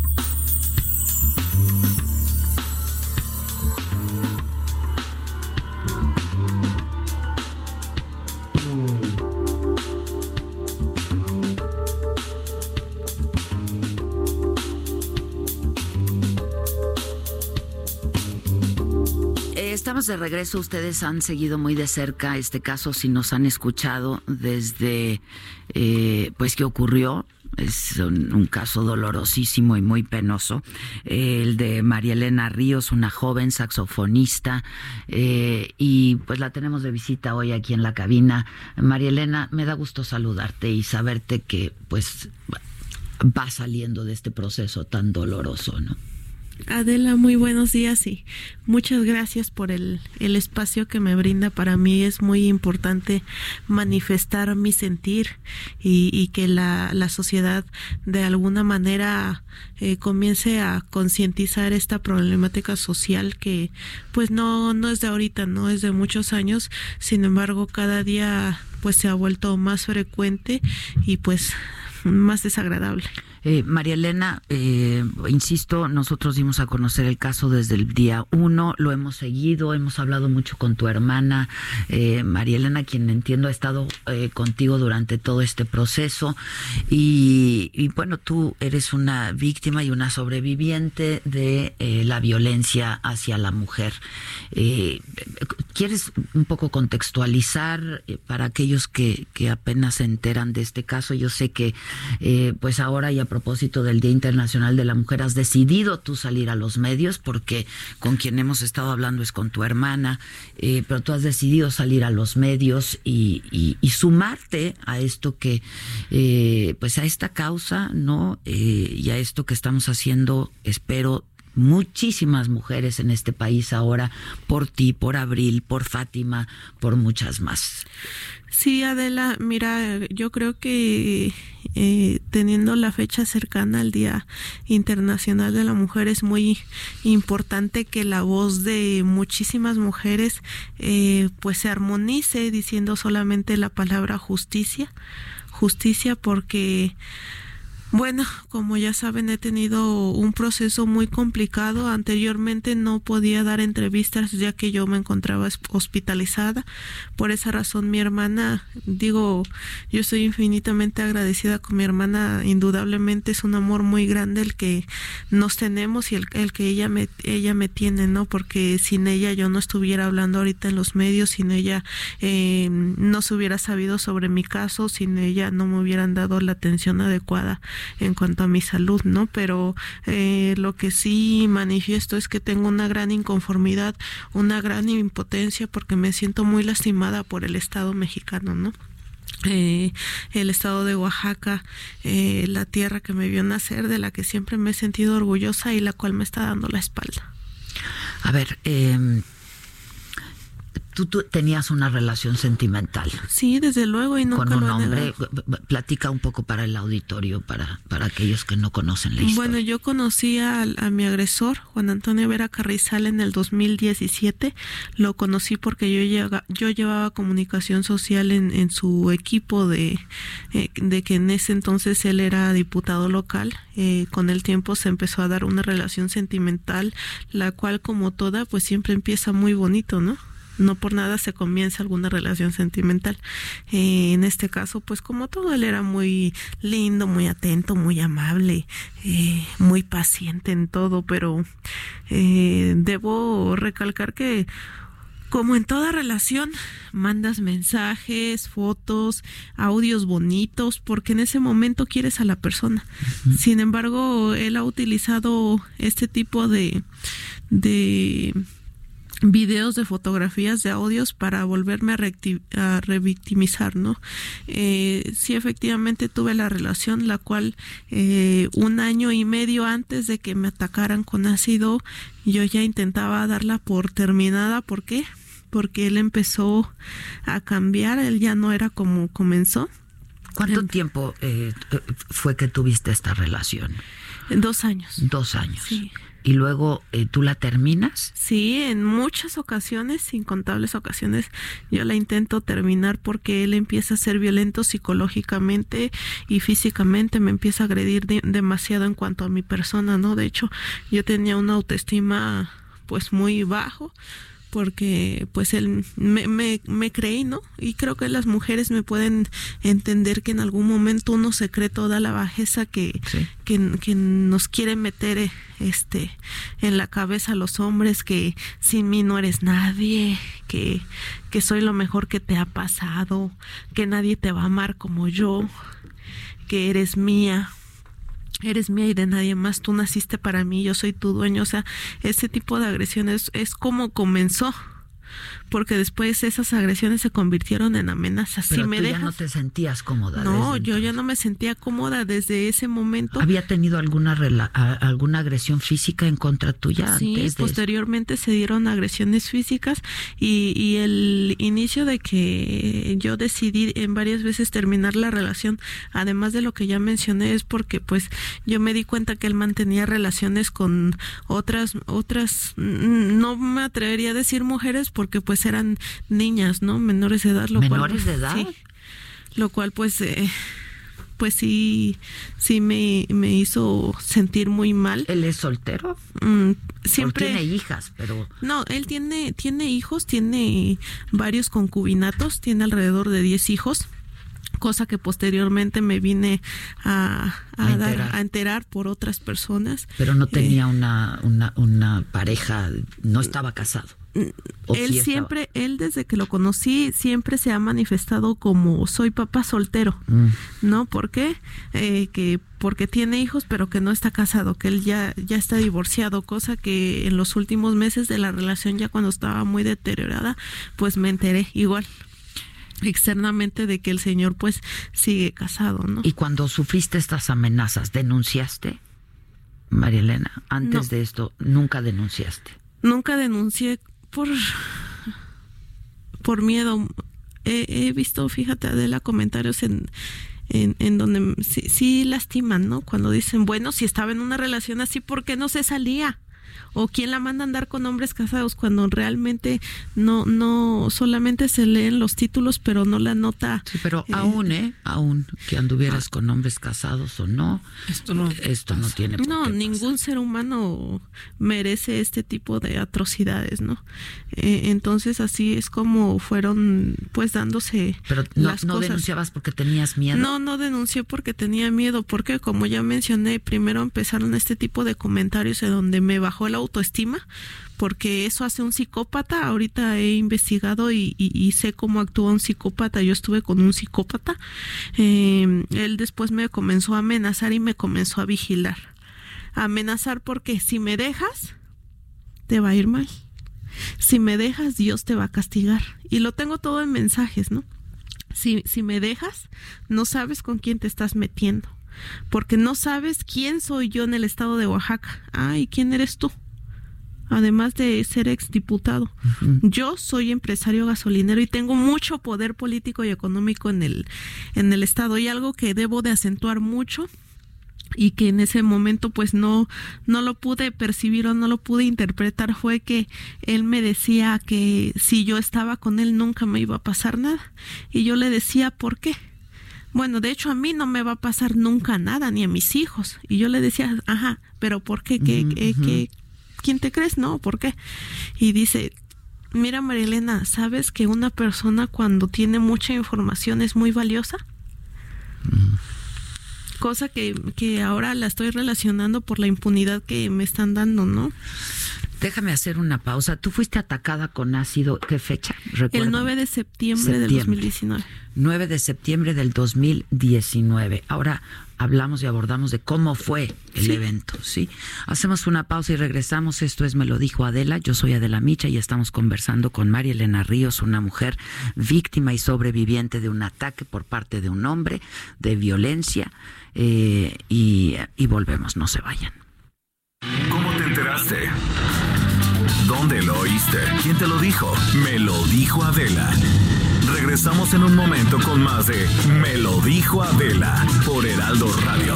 Estamos de regreso. Ustedes han seguido muy de cerca este caso, si nos han escuchado desde, eh, pues, qué ocurrió. Es un, caso dolorosísimo y muy penoso. el de María Elena Ríos, una joven saxofonista, eh, y pues la tenemos de visita hoy aquí en la cabina. María Elena, me da gusto saludarte y saberte que, pues, va saliendo de este proceso tan doloroso, ¿no? Adela, muy buenos días y muchas gracias por el, el, espacio que me brinda. Para mí es muy importante manifestar mi sentir y, que la, la, sociedad de alguna manera eh, comience a concientizar esta problemática social que pues no, no es de ahorita, no es de muchos años. Sin embargo, cada día pues se ha vuelto más frecuente y pues más desagradable. Eh, María Elena, eh, insisto, nosotros dimos a conocer el caso desde el día uno, lo hemos seguido, hemos hablado mucho con tu hermana, eh, María Elena, quien entiendo ha estado eh, contigo durante todo este proceso. Y, y, bueno, tú eres una víctima y una sobreviviente de eh, la violencia hacia la mujer. ¿Quieres un poco contextualizar para aquellos que, que apenas se enteran de este caso? Yo sé que pues ahora ya propósito del Día Internacional de la Mujer, has decidido tú salir a los medios, porque con quien hemos estado hablando es con tu hermana, eh, pero tú has decidido salir a los medios y, sumarte a esto que, eh, pues a esta causa, ¿no? Eh, y a esto que estamos haciendo, espero, muchísimas mujeres en este país ahora, por ti, por Abril, por Fátima, por muchas más. Sí, Adela, mira, yo creo que eh, teniendo la fecha cercana al Día Internacional de la Mujer es muy importante que la voz de muchísimas mujeres eh, pues se armonice diciendo solamente la palabra justicia, justicia porque bueno, como ya saben, he tenido un proceso muy complicado. Anteriormente no podía dar entrevistas ya que yo me encontraba hospitalizada. Por esa razón mi hermana, digo, yo estoy infinitamente agradecida con mi hermana. Indudablemente es un amor muy grande el que nos tenemos y el, el que ella me, ella me tiene, ¿no? Porque sin ella yo no estuviera hablando ahorita en los medios, sin ella eh, no se hubiera sabido sobre mi caso, sin ella no me hubieran dado la atención adecuada en cuanto a mi salud, ¿no? Pero eh, lo que sí manifiesto es que tengo una gran inconformidad, una gran impotencia porque me siento muy lastimada por el Estado mexicano, ¿no? Eh, el estado de Oaxaca, eh, la tierra que me vio nacer, de la que siempre me he sentido orgullosa y la cual me está dando la espalda. A ver, eh, Tú, tenías una relación sentimental. Sí, desde luego y con un hombre. Platica un poco para el auditorio, para para aquellos que no conocen la historia. Bueno, yo conocí a, a, mi agresor, Juan Antonio Vera Carrizal, en el 2017. Lo conocí porque yo llega, yo llevaba comunicación social en, en su equipo de eh, de que en ese entonces él era diputado local. Eh, con el tiempo se empezó a dar una relación sentimental, la cual como toda, pues siempre empieza muy bonito, ¿no? No por nada se comienza alguna relación sentimental. Eh, en este caso, pues como todo, él era muy lindo, muy atento, muy amable, eh, muy paciente en todo, pero eh, debo recalcar que como en toda relación, mandas mensajes, fotos, audios bonitos, porque en ese momento quieres a la persona. Sin embargo, él ha utilizado este tipo de, de videos de fotografías de audios para volverme a, a revictimizar, ¿no? Eh, sí, efectivamente tuve la relación, la cual eh, un año y medio antes de que me atacaran con ácido, yo ya intentaba darla por terminada. ¿Por qué? Porque él empezó a cambiar, él ya no era como comenzó. ¿Cuánto tiempo eh, fue que tuviste esta relación? Dos años. Dos años. Sí y luego eh, tú la terminas? Sí, en muchas ocasiones, incontables ocasiones, yo la intento terminar porque él empieza a ser violento psicológicamente y físicamente, me empieza a agredir demasiado en cuanto a mi persona, ¿no? De hecho, yo tenía una autoestima pues muy bajo porque pues él me, me, me creí, ¿no? Y creo que las mujeres me pueden entender que en algún momento uno se cree toda la bajeza que, que, que, nos quiere meter eh, este en la cabeza a los hombres que sin mí no eres nadie, que, que soy lo mejor que te ha pasado, que nadie te va a amar como yo, que eres mía eres mía y de nadie más, tú naciste para mí, yo soy tu dueño, o sea, ese tipo de agresiones es como comenzó porque después esas agresiones se convirtieron en amenazas. Pero si me tú dejas, ya no te sentías cómoda. no, desde yo ya no me sentía cómoda desde ese momento. ¿Había tenido alguna rela- a- alguna agresión física en contra tuya Sí, antes de posteriormente se dieron agresiones físicas y, y el inicio de que yo decidí en varias veces terminar la relación, además de lo que ya mencioné, es porque pues yo me di cuenta que él mantenía relaciones con otras, otras, no me atrevería a decir mujeres porque pues eran niñas, ¿no? Menores de edad. Lo ¿Menores cual, de edad? Sí, lo cual pues... Eh, pues sí, sí me, me hizo sentir muy mal. ¿Él es soltero? Mm, siempre tiene hijas, pero no, él tiene, tiene hijos, tiene varios concubinatos, tiene alrededor de 10 hijos, cosa que posteriormente me vine a, a A dar- enterar. a enterar por otras personas. pero no Eh, tenía una, una una pareja, no estaba casado. ¿O él sí siempre, él desde que lo conocí, siempre se ha manifestado como soy papá soltero. Mm. ¿No? ¿Por qué? Eh, que porque tiene hijos, pero que no está casado, que él ya, ya está divorciado, cosa que en los últimos meses de la relación, ya cuando estaba muy deteriorada, pues me enteré igual externamente de que el señor pues sigue casado, ¿no? Y cuando sufriste estas amenazas, ¿denunciaste? María Elena, antes No. de esto, nunca denunciaste. Nunca denuncié por por miedo. He, visto, fíjate, Adela, comentarios en, en, en donde sí, sí lastiman, ¿no? Cuando dicen, bueno, si estaba en una relación así, ¿por qué no se salía? O quién la manda a andar con hombres casados cuando realmente no no solamente se leen los títulos pero no la nota Sí, pero eh, aún, ¿eh? Aún que anduvieras con hombres casados o no, Esto no. esto no tiene por No, qué ningún ser humano merece este tipo de atrocidades, ¿no? Eh, entonces así es como fueron pues dándose Pero no, las no cosas. denunciabas porque tenías miedo. No, no denuncié porque tenía miedo, porque como ya mencioné, primero empezaron este tipo de comentarios en donde me bajó la autoestima, porque eso hace un psicópata. Ahorita he investigado y, sé cómo actúa un psicópata. Yo estuve con un psicópata. Eh, él después me comenzó a amenazar y me comenzó a vigilar. Amenazar porque si me dejas, te va a ir mal. Si me dejas, Dios te va a castigar. Y lo tengo todo en mensajes, ¿no? Si, si me dejas, no sabes con quién te estás metiendo. Porque no sabes quién soy yo en el estado de Oaxaca. Ah, ¿y quién eres tú? Además de ser exdiputado. Yo soy empresario gasolinero y tengo mucho poder político y económico en el, en el estado. Y algo que debo de acentuar mucho y que en ese momento pues no no lo pude percibir o no lo pude interpretar fue que él me decía que si yo estaba con él nunca me iba a pasar nada y yo le decía ¿por qué? Bueno, de hecho a mí no me va a pasar nunca nada ni a mis hijos y yo le decía, ajá, pero ¿por qué? ¿Qué, qué- qué- quién te crees? No, ¿por qué? Y dice, mira Marilena, ¿sabes que una persona cuando tiene mucha información es muy valiosa? cosa que, que ahora la estoy relacionando por la impunidad que me están dando, ¿no? Déjame hacer una pausa. Tú fuiste atacada con ácido, ¿qué fecha? Recuérdame. El 9 de septiembre, del Septiembre. 2019. 9 de septiembre del 2019. Ahora hablamos y abordamos de cómo fue el Sí. evento, ¿sí? Hacemos una pausa y regresamos. Esto es Me lo dijo Adela. Yo soy Adela Micha y estamos conversando con María Elena Ríos, una mujer víctima y sobreviviente de un ataque por parte de un hombre, de violencia. eh, y, y volvemos, no se vayan. ¿Cómo te enteraste? ¿Dónde lo oíste? ¿Quién te lo dijo? Me lo dijo Adela. Regresamos en un momento con más de Me lo dijo Adela por Heraldo Radio.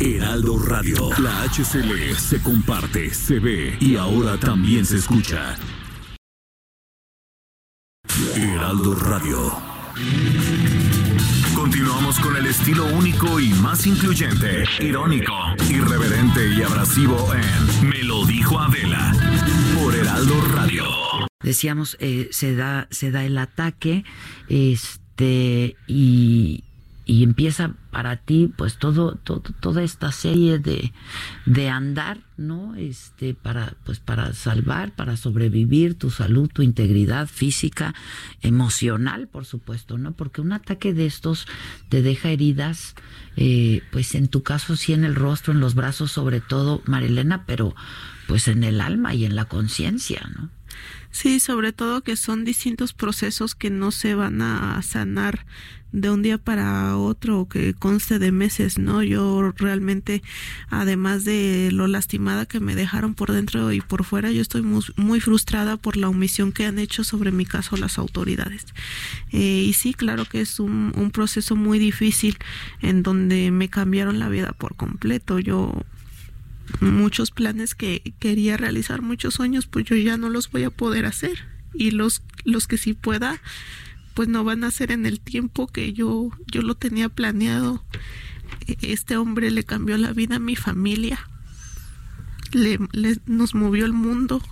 Heraldo Radio. La HCL se comparte, se ve y ahora también se escucha. Heraldo Radio. Continuamos con el estilo único y más incluyente, irónico, irreverente y abrasivo en Me lo dijo Adela Radio. decíamos, eh, se da, se da el ataque, este, y, y empieza para ti pues todo, todo toda esta serie de, de andar no este para pues para salvar para sobrevivir tu salud tu integridad física emocional por supuesto no porque un ataque de estos te deja heridas eh, pues en tu caso sí en el rostro en los brazos sobre todo Marilena pero pues en el alma y en la conciencia no Sí, sobre todo que son distintos procesos que no se van a sanar de un día para otro que conste de meses, ¿no? Yo realmente, además de lo lastimada que me dejaron por dentro y por fuera, yo estoy muy, frustrada por la omisión que han hecho sobre mi caso las autoridades. Eh, y sí, claro que es un proceso muy difícil en donde me cambiaron la vida por completo. Yo muchos planes que quería realizar, muchos sueños, pues yo ya no los voy a poder hacer. Y los, los que sí pueda, pues no van a ser en el tiempo que yo, yo lo tenía planeado. Este hombre le cambió la vida a mi familia. Le, nos movió el mundo.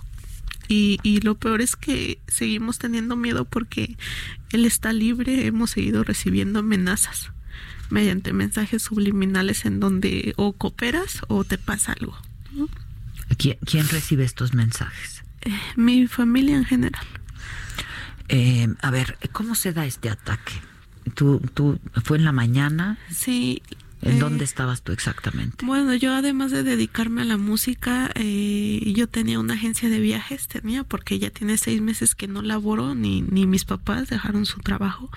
Y, y lo peor es que seguimos teniendo miedo porque él está libre, hemos seguido recibiendo amenazas mediante mensajes subliminales en donde o cooperas o te pasa algo. ¿Quién, recibe estos mensajes? Eh, mi familia en general. Eh, a ver, ¿cómo se da este ataque? ¿Tú, ¿Tú fue en la mañana? Sí, ¿En dónde eh, estabas tú exactamente? Bueno, yo además de dedicarme a la música, eh, yo tenía una agencia de viajes, tenía, porque ya tiene seis meses que no laboro, ni, ni mis papás dejaron su trabajo.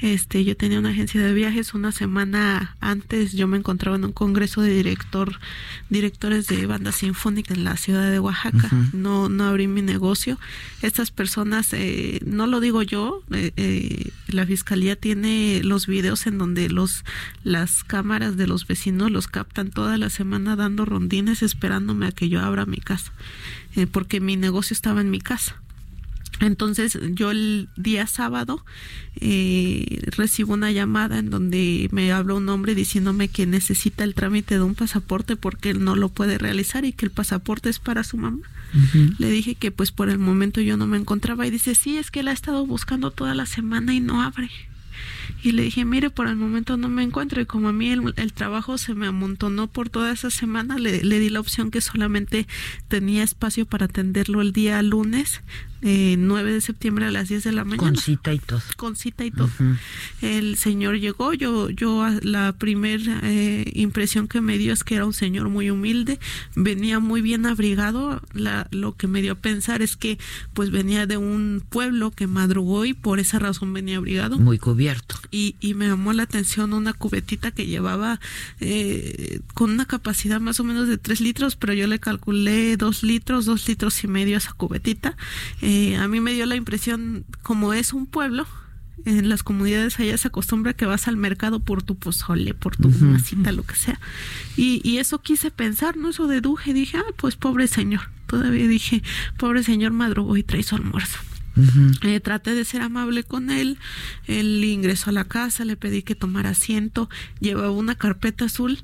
Este, yo tenía una agencia de viajes, una semana antes yo me encontraba en un congreso de director, directores de banda sinfónica en la ciudad de Oaxaca. No, no abrí mi negocio. Estas personas, eh, no lo digo yo, eh, eh, la fiscalía tiene los videos en donde los, las cámaras de los vecinos los captan toda la semana dando rondines esperándome a que yo abra mi casa, eh, porque mi negocio estaba en mi casa. Entonces yo el día sábado eh, recibo una llamada en donde me habla un hombre diciéndome que necesita el trámite de un pasaporte porque él no lo puede realizar y que el pasaporte es para su mamá. Le dije que pues por el momento yo no me encontraba y dice, sí, es que él ha estado buscando toda la semana y no abre. Y le dije, mire, por el momento no me encuentro. Y como a mí el, trabajo se me amontonó por toda esa semana, le, le, di la opción que solamente tenía espacio para atenderlo el día lunes eh, 9 de septiembre a las 10 de la mañana. Con cita y todo. Con cita y todo. El señor llegó, yo, yo la primera eh, impresión que me dio es que era un señor muy humilde, venía muy bien abrigado, la, lo que me dio a pensar es que pues venía de un pueblo que madrugó y por esa razón venía abrigado. Muy cubierto. Y, y me llamó la atención una cubetita que llevaba eh, con una capacidad más o menos de 3 litros, pero yo le calculé 2 litros, 2 litros y medio a esa cubetita. Eh, eh, a mí me dio la impresión, como es un pueblo, en las comunidades allá se acostumbra que vas al mercado por tu pozole, por tu masita, lo que sea. Y, eso quise pensar, ¿no? Eso deduje, dije, ah, pues pobre señor. Todavía dije, pobre señor madrugó y trae su almuerzo. Eh, traté de ser amable con él. Él ingresó a la casa, le pedí que tomara asiento, llevaba una carpeta azul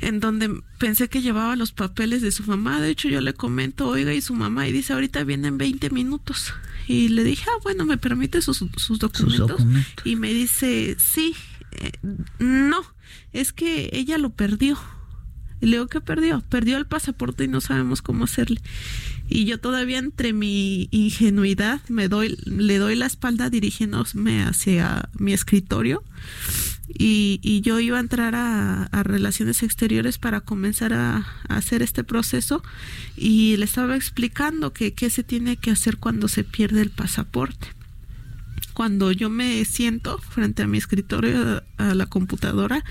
en donde pensé que llevaba los papeles de su mamá. De hecho, yo le comento, oiga, y su mamá, y dice, ahorita vienen 20 minutos. Y le dije, ah, bueno, ¿me permite sus, documentos? Y me dice, sí, eh, no, es que ella lo perdió. Y le digo, ¿qué perdió? Perdió el pasaporte y no sabemos cómo hacerle. Y yo todavía entre mi ingenuidad me doy, le doy la espalda dirigiéndome hacia mi escritorio y, yo iba a entrar a, relaciones exteriores para comenzar a, hacer este proceso y le estaba explicando que qué se tiene que hacer cuando se pierde el pasaporte. Cuando yo me siento frente a mi escritorio, a la computadora,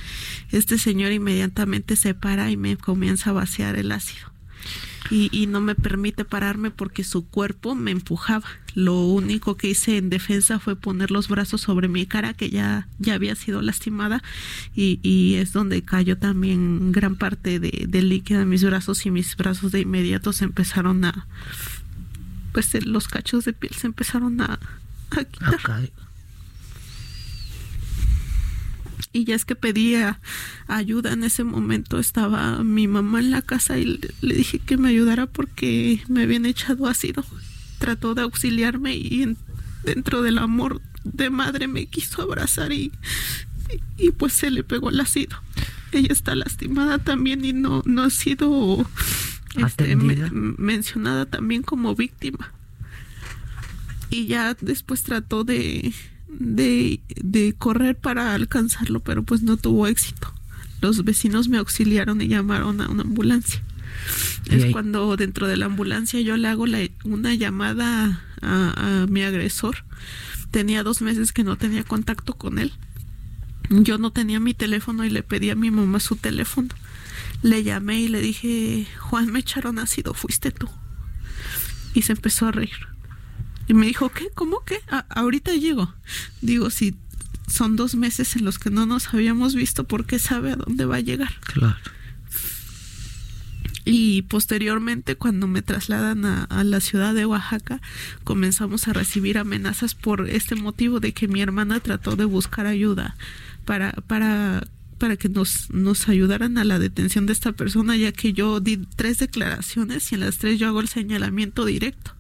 este señor inmediatamente se para y me comienza a vaciar el ácido y, no me permite pararme porque su cuerpo me empujaba. Lo único que hice en defensa fue poner los brazos sobre mi cara que ya, ya había sido lastimada y, y es donde cayó también gran parte de, del líquido de mis brazos y mis brazos de inmediato se empezaron a, pues los cachos de piel se empezaron a quitar y ya es que pedía ayuda en ese momento estaba mi mamá en la casa y le, dije que me ayudara porque me habían echado ácido trató de auxiliarme y dentro del amor de madre me quiso abrazar y, y, pues se le pegó el ácido. Ella está lastimada también y no, no ha sido este, mencionada también como víctima. Y ya después trató de, de, de correr para alcanzarlo, pero pues no tuvo éxito. Los vecinos me auxiliaron y llamaron a una ambulancia. Es cuando dentro de la ambulancia yo le hago una llamada a, mi agresor. Tenía dos meses que no tenía contacto con él. Yo no tenía mi teléfono y le pedí a mi mamá su teléfono. Le llamé y le dije, Juan, me echaron ácido, fuiste tú. Y se empezó a reír. Y me dijo, ¿qué? ¿Cómo qué? ahorita llego. Digo, si son dos meses en los que no nos habíamos visto, ¿por qué sabe a dónde va a llegar? Claro. Y posteriormente, cuando me trasladan a, la ciudad de Oaxaca, comenzamos a recibir amenazas por este motivo de que mi hermana trató de buscar ayuda para, para, para que nos, nos ayudaran a la detención de esta persona, ya que yo di tres declaraciones y en las tres yo hago el señalamiento directo.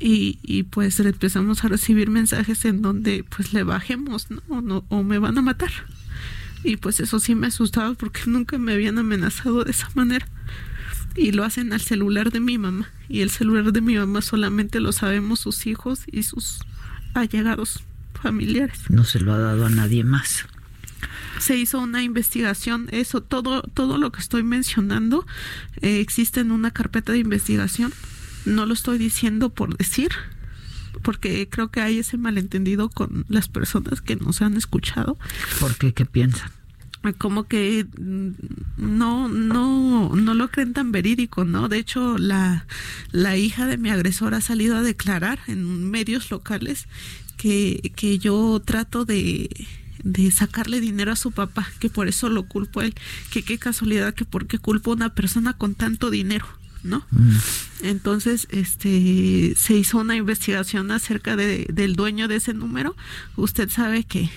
Y, y pues empezamos a recibir mensajes en donde pues le bajemos, ¿no? no o me van a matar. Y pues eso sí me asustaba porque nunca me habían amenazado de esa manera. Y lo hacen al celular de mi mamá. Y el celular de mi mamá solamente lo sabemos sus hijos y sus allegados familiares. No se lo ha dado a nadie más. Se hizo una investigación, eso, todo, todo lo que estoy mencionando eh, existe en una carpeta de investigación. No lo estoy diciendo por decir, porque creo que hay ese malentendido con las personas que nos han escuchado. ¿Por qué? ¿Qué piensan? como que mm, no no no lo creen tan verídico no de hecho la la hija de mi agresor ha salido a declarar en medios locales que que yo trato de de sacarle dinero a su papá que por eso lo culpo a él que qué casualidad que porque culpo a una persona con tanto dinero ¿no? Mm. Entonces, este, se hizo una investigación acerca de, del dueño de ese número. Usted sabe que,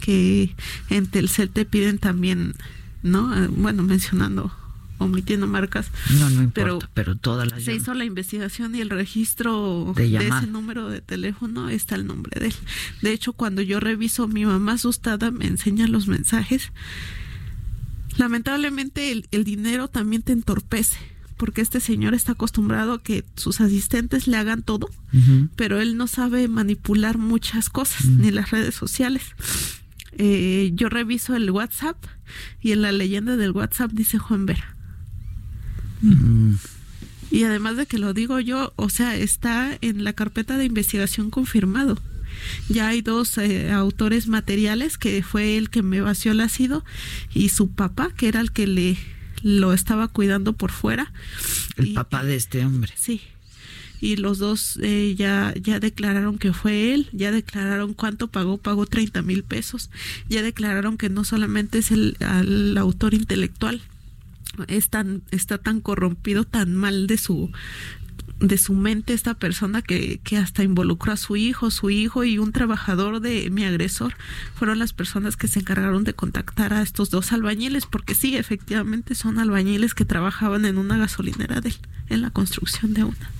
que en Telcel te piden también, ¿no? Eh, bueno, mencionando omitiendo marcas. No, no importa, pero, toda la Se hizo la investigación y el registro de, de, ese número de teléfono está el nombre de él. De hecho, cuando yo reviso, mi mamá asustada me enseña los mensajes. Lamentablemente el, el dinero también te entorpece porque este señor está acostumbrado a que sus asistentes le hagan todo, pero él no sabe manipular muchas cosas, ni las redes sociales. Eh, yo reviso el WhatsApp y en la leyenda del WhatsApp dice Juan Vera. Y además de que lo digo yo, o sea, está en la carpeta de investigación confirmado. Ya hay dos eh, autores materiales, que fue el que me vació el ácido, y su papá, que era el que le lo estaba cuidando por fuera. El papá de este hombre. Sí. Y los dos eh, ya, ya declararon que fue él, ya declararon cuánto pagó, pagó 30 mil pesos, ya declararon que no solamente es el, el autor intelectual, es tan, está tan corrompido, tan mal de su, de su mente esta persona que, que hasta involucró a su hijo, su hijo y un trabajador de mi agresor fueron las personas que se encargaron de contactar a estos dos albañiles, porque sí, efectivamente son albañiles que trabajaban en una gasolinera de él, en la construcción de una.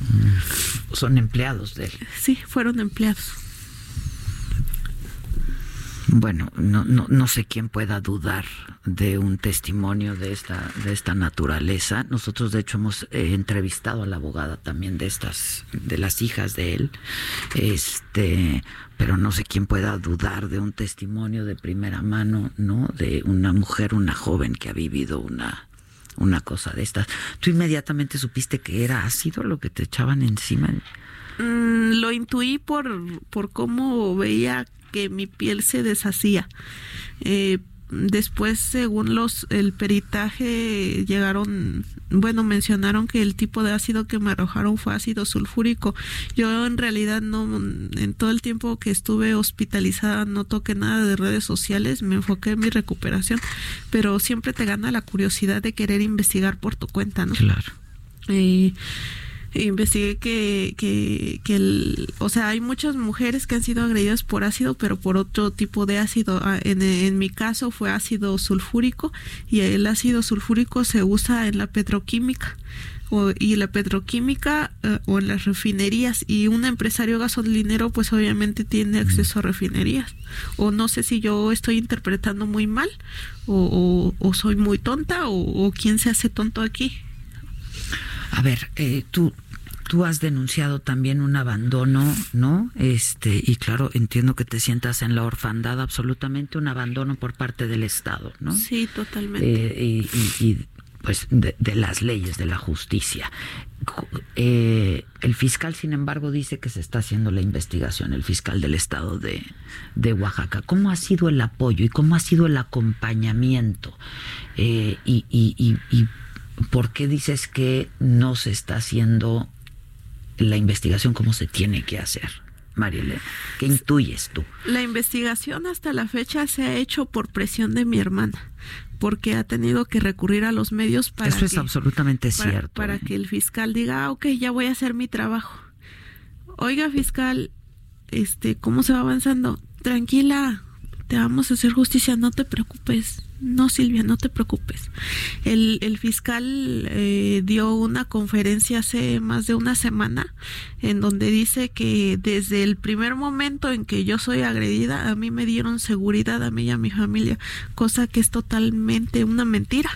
Son empleados de él. Sí, fueron empleados. Bueno, no, no, no sé quién pueda dudar de un testimonio de esta, de esta naturaleza. Nosotros, de hecho, hemos eh, entrevistado a la abogada también de estas, de las hijas de él. Este, pero no sé quién pueda dudar de un testimonio de primera mano, ¿no? De una mujer, una joven que ha vivido una, una cosa de estas. ¿Tú inmediatamente supiste que era ácido lo que te echaban encima? Mm, lo intuí por, por cómo veía que mi piel se deshacía. Eh, después, según los el peritaje, llegaron, bueno, mencionaron que el tipo de ácido que me arrojaron fue ácido sulfúrico. Yo en realidad no, en todo el tiempo que estuve hospitalizada no toqué nada de redes sociales, me enfoqué en mi recuperación, pero siempre te gana la curiosidad de querer investigar por tu cuenta, ¿no? Claro. Eh, investigué que, que, que el, o sea, hay muchas mujeres que han sido agredidas por ácido, pero por otro tipo de ácido. Ah, en, en mi caso fue ácido sulfúrico y el ácido sulfúrico se usa en la petroquímica o, y la petroquímica eh, o en las refinerías y un empresario gasolinero pues obviamente tiene acceso a refinerías o no sé si yo estoy interpretando muy mal o, o, soy muy tonta o, quién se hace tonto aquí. A ver, eh, tú tú has denunciado también un abandono, ¿no? Este, y claro, entiendo que te sientas en la orfandad, absolutamente un abandono por parte del Estado, ¿no? Sí, totalmente. Eh, y, pues de, las leyes, de la justicia. Eh, el fiscal, sin embargo, dice que se está haciendo la investigación, el fiscal del estado de, de Oaxaca. ¿Cómo ha sido el apoyo y cómo ha sido el acompañamiento? Eh, y, y, y por qué dices que no se está haciendo la investigación como se tiene que hacer. Marielena, ¿qué intuyes tú? La investigación hasta la fecha se ha hecho por presión de mi hermana, porque ha tenido que recurrir a los medios para Eso es absolutamente para, cierto. Para ¿eh? que el fiscal diga, ah, ok, ya voy a hacer mi trabajo. Oiga, fiscal, este, ¿cómo se va avanzando? Tranquila, te vamos a hacer justicia, no te preocupes. No, Silvia, no te preocupes. El, el fiscal eh, dio una conferencia hace más de una semana en donde dice que desde el primer momento en que yo soy agredida, a mí me dieron seguridad, a mí y a mi familia, cosa que es totalmente una mentira.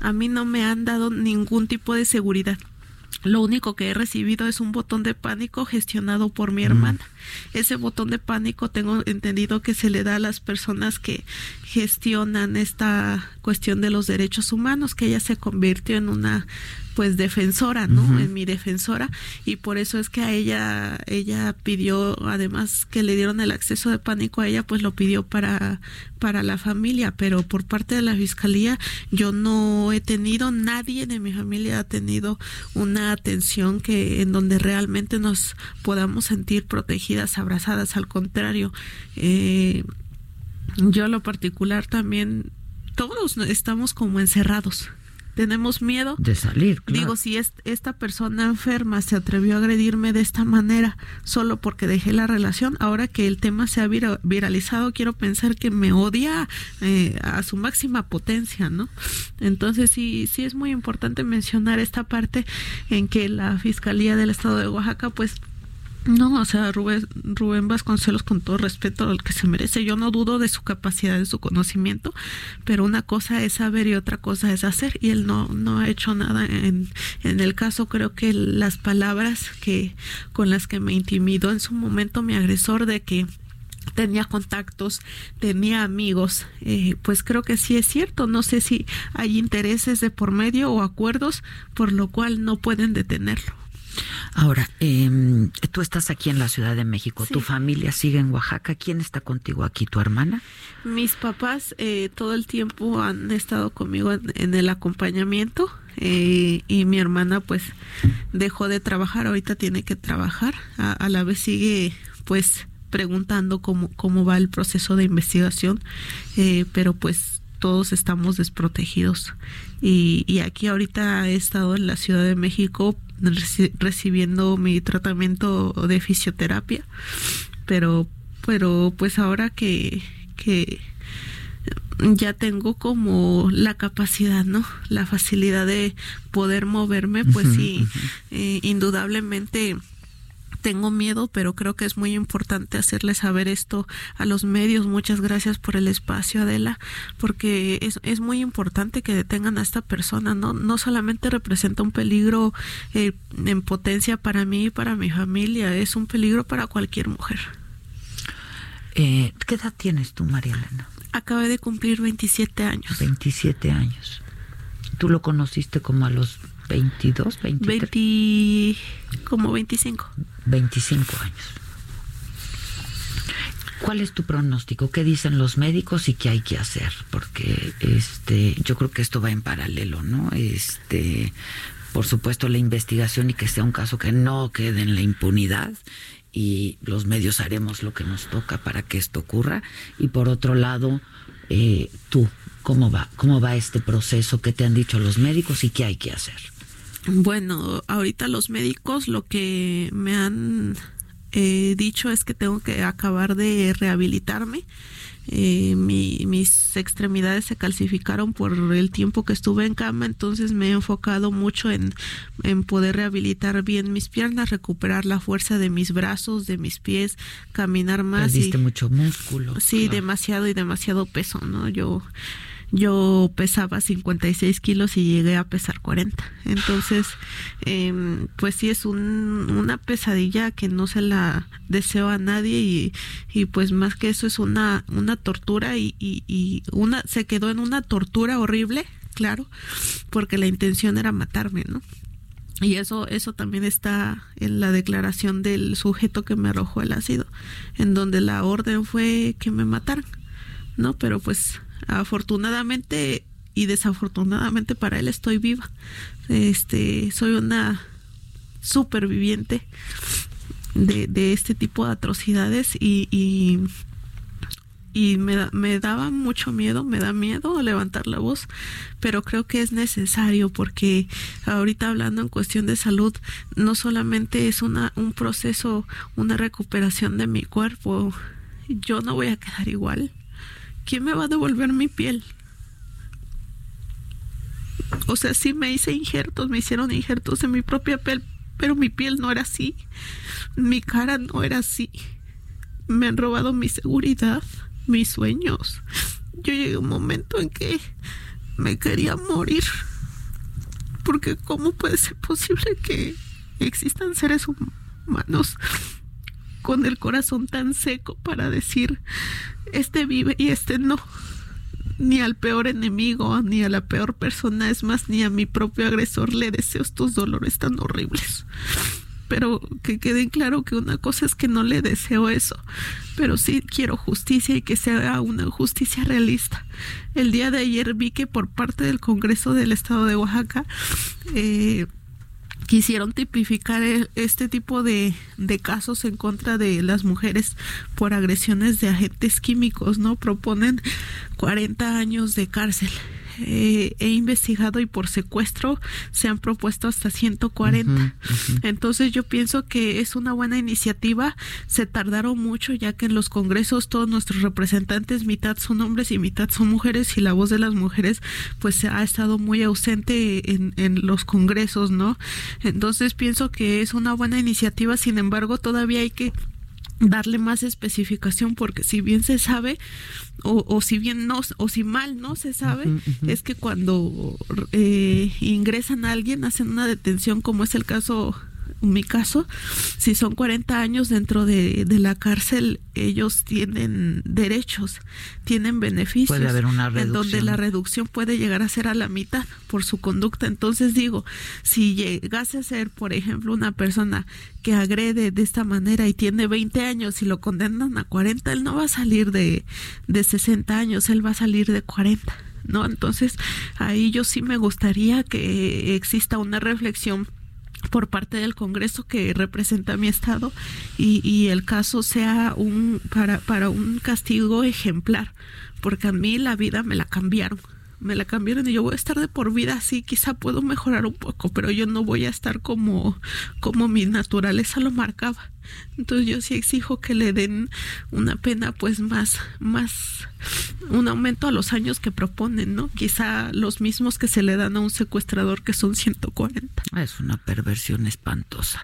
A mí no me han dado ningún tipo de seguridad. Lo único que he recibido es un botón de pánico gestionado por mi hermana. Ese botón de pánico tengo entendido que se le da a las personas que gestionan esta cuestión de los derechos humanos, que ella se convirtió en una pues defensora, ¿no? En mi defensora y por eso es que a ella ella pidió además que le dieron el acceso de pánico a ella, pues lo pidió para para la familia, pero por parte de la fiscalía yo no he tenido nadie de mi familia ha tenido una atención que en donde realmente nos podamos sentir abrazadas, al contrario, eh, yo a lo particular también todos estamos como encerrados tenemos miedo de salir. Digo, si esta persona enferma se atrevió a agredirme de esta manera solo porque dejé la relación, ahora que el tema se ha viralizado, quiero pensar que me odia eh, a su máxima potencia, ¿no? Entonces sí, sí es muy importante mencionar esta parte en que la Fiscalía del Estado de Oaxaca, pues no, o sea, Rubén, Rubén Vasconcelos, con todo respeto al que se merece, yo no dudo de su capacidad, de su conocimiento, pero una cosa es saber y otra cosa es hacer, y él no, no ha hecho nada en, en el caso. Creo que las palabras que con las que me intimidó en su momento mi agresor de que tenía contactos, tenía amigos, eh, pues creo que sí es cierto. No sé si hay intereses de por medio o acuerdos por lo cual no pueden detenerlo. Ahora, eh, tú estás aquí en la Ciudad de México, tu familia sigue en Oaxaca, ¿quién está contigo aquí? ¿Tu hermana? Mis papás eh, todo el tiempo han estado conmigo en, el acompañamiento eh, y mi hermana pues dejó de trabajar, ahorita tiene que trabajar, a, la vez sigue pues preguntando cómo, cómo va el proceso de investigación, eh, pero pues todos estamos desprotegidos. Y, y, aquí ahorita he estado en la Ciudad de México recibiendo mi tratamiento de fisioterapia, pero, pero pues ahora que, que ya tengo como la capacidad, ¿no? La facilidad de poder moverme, pues sí, eh, indudablemente tengo miedo, pero creo que es muy importante hacerle saber esto a los medios. Muchas gracias por el espacio, Adela, porque es, es muy importante que detengan a esta persona, ¿no? No solamente representa un peligro eh, en potencia para mí y para mi familia, es un peligro para cualquier mujer. Eh, ¿Qué edad tienes tú, María Elena? Acabé de cumplir 27 años. 27 años. ¿Tú lo conociste como a los 22, 23? como 25. 25 años. ¿Cuál es tu pronóstico? ¿Qué dicen los médicos y qué hay que hacer? Porque este, yo creo que esto va en paralelo, ¿no? Este, por supuesto la investigación y que sea un caso que no quede en la impunidad y los medios haremos lo que nos toca para que esto ocurra. Y por otro lado, eh, tú, ¿cómo va? ¿Cómo va este proceso? ¿Qué te han dicho los médicos y qué hay que hacer? Bueno, ahorita los médicos lo que me han eh, dicho es que tengo que acabar de rehabilitarme. eh, mis extremidades se calcificaron por el tiempo que estuve en cama, entonces me he enfocado mucho en, en poder rehabilitar bien mis piernas, recuperar la fuerza de mis brazos, de mis pies, caminar más. Perdiste mucho músculo. Sí, demasiado y demasiado peso, ¿no? Yo yo pesaba 56 kilos y llegué a pesar 40. Entonces, eh, pues sí es un, una pesadilla que no se la deseo a nadie y, y pues más que eso es una, una tortura y, y, y una, se quedó en una tortura horrible, claro, porque la intención era matarme, ¿no? Y eso, eso también está en la declaración del sujeto que me arrojó el ácido, en donde la orden fue que me mataran, ¿no? Pero pues afortunadamente y desafortunadamente para él estoy viva. Este, soy una superviviente de, este tipo de atrocidades y, y, y me, me, daba mucho miedo, me da miedo levantar la voz, pero creo que es necesario porque ahorita hablando en cuestión de salud, no solamente es una, un proceso, una recuperación de mi cuerpo, yo no voy a quedar igual ¿quién me va a devolver mi piel? O sea, sí me hice injertos, me hicieron injertos en mi propia piel, pero mi piel no era así. Mi cara no era así. Me han robado mi seguridad, mis sueños. Yo llegué a un momento en que me quería morir. Porque ¿cómo puede ser posible que existan seres humanos con el corazón tan seco para decir este vive y este no. Ni al peor enemigo, ni a la peor persona, es más, ni a mi propio agresor le deseo estos dolores tan horribles. Pero que quede claro que una cosa es que no le deseo eso, pero sí quiero justicia y que sea una justicia realista. El día de ayer vi que por parte del Congreso del Estado de Oaxaca, eh, quisieron tipificar e, este tipo de, de, casos en contra de las mujeres por agresiones de agentes químicos, ¿no? Proponen 40 años de cárcel eh, he investigado y por secuestro se han propuesto hasta 140. Entonces yo pienso que es una buena iniciativa. Se tardaron mucho ya que en los congresos todos nuestros representantes mitad son hombres y mitad son mujeres y la voz de las mujeres pues ha estado muy ausente en, en los congresos, ¿no? Entonces pienso que es una buena iniciativa. Sin embargo, todavía hay que darle más especificación porque si bien se sabe o, o si bien no o si mal no se sabe es que cuando eh, ingresan a alguien hacen una detención como es el caso mi caso, si son 40 años dentro de, de, la cárcel, ellos tienen derechos, tienen beneficios. Puede haber una reducción. En donde la reducción puede llegar a ser a la mitad por su conducta. Entonces digo, si llegase a ser, por ejemplo, una persona que agrede de esta manera y tiene 20 años y lo condenan a 40, él no va a salir de, de 60 años, él va a salir de 40. ¿No? Entonces, ahí yo sí me gustaría que exista una reflexión por parte del Congreso que representa a mi estado y, y el caso sea un para, para un castigo ejemplar, porque a mí la vida me la cambiaron me la cambiaron y yo voy a estar de por vida así, quizá puedo mejorar un poco, pero yo no voy a estar como, como mi naturaleza lo marcaba. Entonces yo sí exijo que le den una pena pues más, más, un aumento a los años que proponen, ¿no? Quizá los mismos que se le dan a un secuestrador que son 140. Es una perversión espantosa.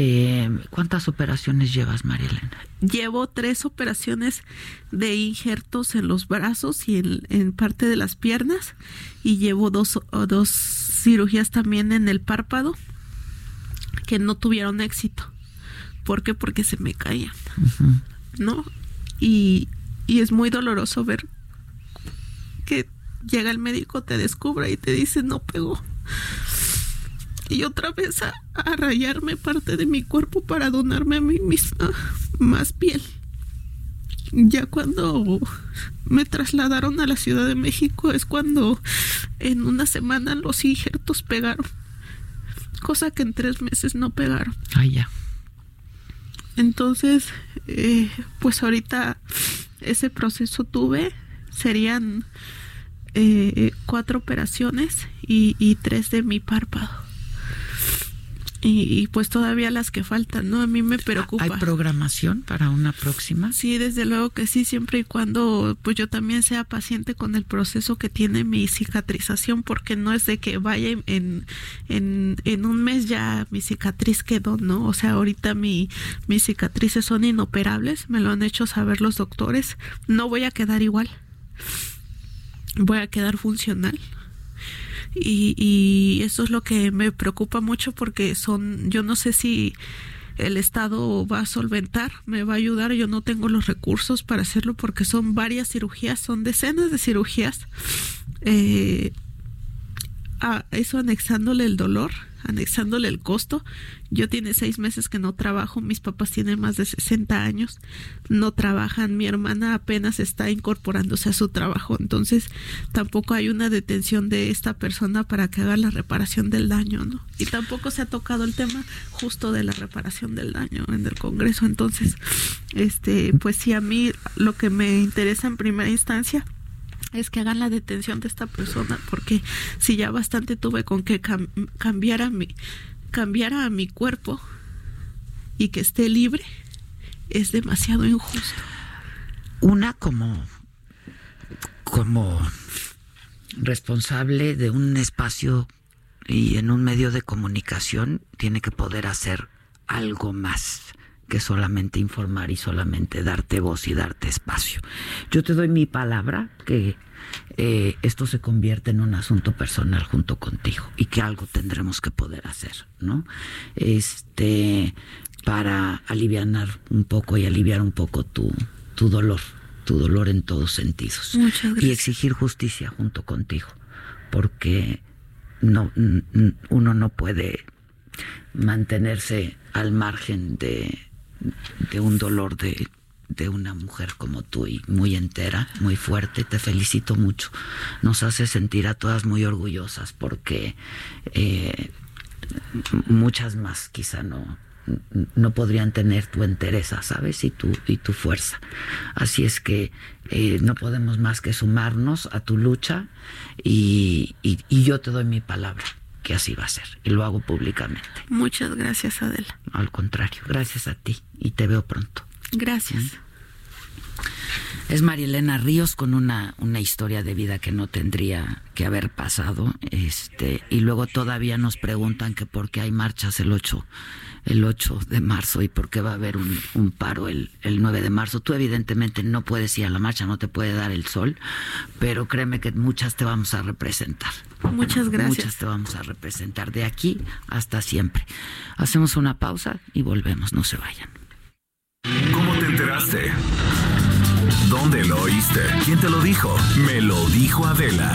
Eh, ¿Cuántas operaciones llevas, María Elena? Llevo tres operaciones de injertos en los brazos y en, en parte de las piernas y llevo dos, dos cirugías también en el párpado que no tuvieron éxito. ¿Por qué? Porque se me caían, uh -huh. ¿no? Y, y es muy doloroso ver que llega el médico, te descubre y te dice no pegó. Y otra vez a, a rayarme parte de mi cuerpo para donarme a mí misma más piel. Ya cuando me trasladaron a la Ciudad de México es cuando en una semana los injertos pegaron. Cosa que en tres meses no pegaron. Ah, ya. Entonces, eh, pues ahorita ese proceso tuve, serían eh, cuatro operaciones y, y, tres de mi párpado. Y, pues todavía las que faltan, ¿no? A mí me preocupa. ¿Hay programación para una próxima? Sí, desde luego que sí, siempre y cuando pues yo también sea paciente con el proceso que tiene mi cicatrización, porque no es de que vaya en, en, en un mes ya mi cicatriz quedó, ¿no? O sea, ahorita mi, mis cicatrices son inoperables, me lo han hecho saber los doctores, no voy a quedar igual, voy a quedar funcional y, y eso es lo que me preocupa mucho porque son, yo no sé si el Estado va a solventar, me va a ayudar, yo no tengo los recursos para hacerlo porque son varias cirugías, son decenas de cirugías, eh, a eso anexándole el dolor anexándole el costo. Yo tiene seis meses que no trabajo, mis papás tienen más de 60 años, no trabajan, mi hermana apenas está incorporándose a su trabajo, entonces tampoco hay una detención de esta persona para que haga la reparación del daño, ¿no? Y tampoco se ha tocado el tema justo de la reparación del daño en el Congreso, entonces, este, pues sí, a mí lo que me interesa en primera instancia es que hagan la detención de esta persona, porque si ya bastante tuve con que cambiara mi, cambiara a mi cuerpo y que esté libre, es demasiado injusto. Una como, como responsable de un espacio y en un medio de comunicación tiene que poder hacer algo más que solamente informar y solamente darte voz y darte espacio. Yo te doy mi palabra que eh, esto se convierte en un asunto personal junto contigo y que algo tendremos que poder hacer, ¿no? Este, para aliviar un poco y aliviar un poco tu, tu dolor, tu dolor en todos sentidos. Y exigir justicia junto contigo, porque no, uno no puede mantenerse al margen de de un dolor de, de una mujer como tú y muy entera, muy fuerte. Te felicito mucho. Nos hace sentir a todas muy orgullosas porque eh, muchas más quizá no, no podrían tener tu entereza, ¿sabes? Y tu, y tu fuerza. Así es que eh, no podemos más que sumarnos a tu lucha y, y yo te doy mi palabra que así va a ser y lo hago públicamente. Muchas gracias, Adela. Al contrario, gracias a ti y te veo pronto. Gracias. ¿Mm? Es Marielena Ríos con una, una historia de vida que no tendría que haber pasado. Este, y luego todavía nos preguntan que por qué hay marchas el 8 el 8 de marzo y por qué va a haber un, paro el, el 9 de marzo. Tú evidentemente no puedes ir a la marcha, no te puede dar el sol, pero créeme que muchas te vamos a representar. Muchas gracias. Muchas te vamos a representar de aquí hasta siempre. Hacemos una pausa y volvemos, no se vayan. ¿Cómo te enteraste? ¿Dónde lo oíste? ¿Quién te lo dijo? Me lo dijo Adela.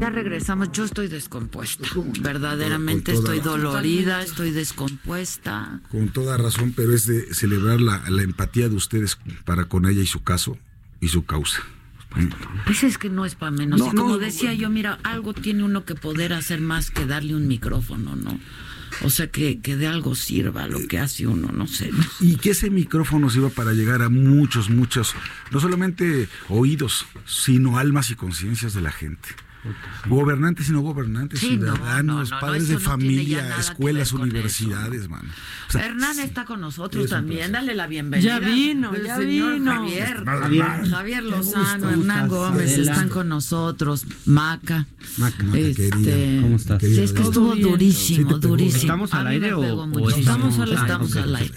Ya regresamos, yo estoy descompuesta, verdaderamente estoy dolorida, estoy descompuesta. Con toda razón, pero es de celebrar la, empatía de ustedes para con ella y su caso y su causa. Pues es que no es para menos. como decía yo, mira, algo tiene uno que poder hacer más que darle un micrófono, ¿no? O sea, que, que, de algo sirva lo que hace uno, no sé. Y que ese micrófono sirva para llegar a muchos, muchos, no solamente oídos, sino almas y conciencias de la gente. Gobernantes y no gobernantes, ciudadanos, padres de familia, escuelas, universidades, mano. Hernán está con nosotros también, dale la bienvenida. Ya vino, ya vino. Javier, Javier, Lozano, Hernán Gómez están con nosotros, Maca. Maca, este, ¿Cómo estás? es que estuvo durísimo, durísimo. ¿Estamos al aire o, estamos, al, estamos al aire?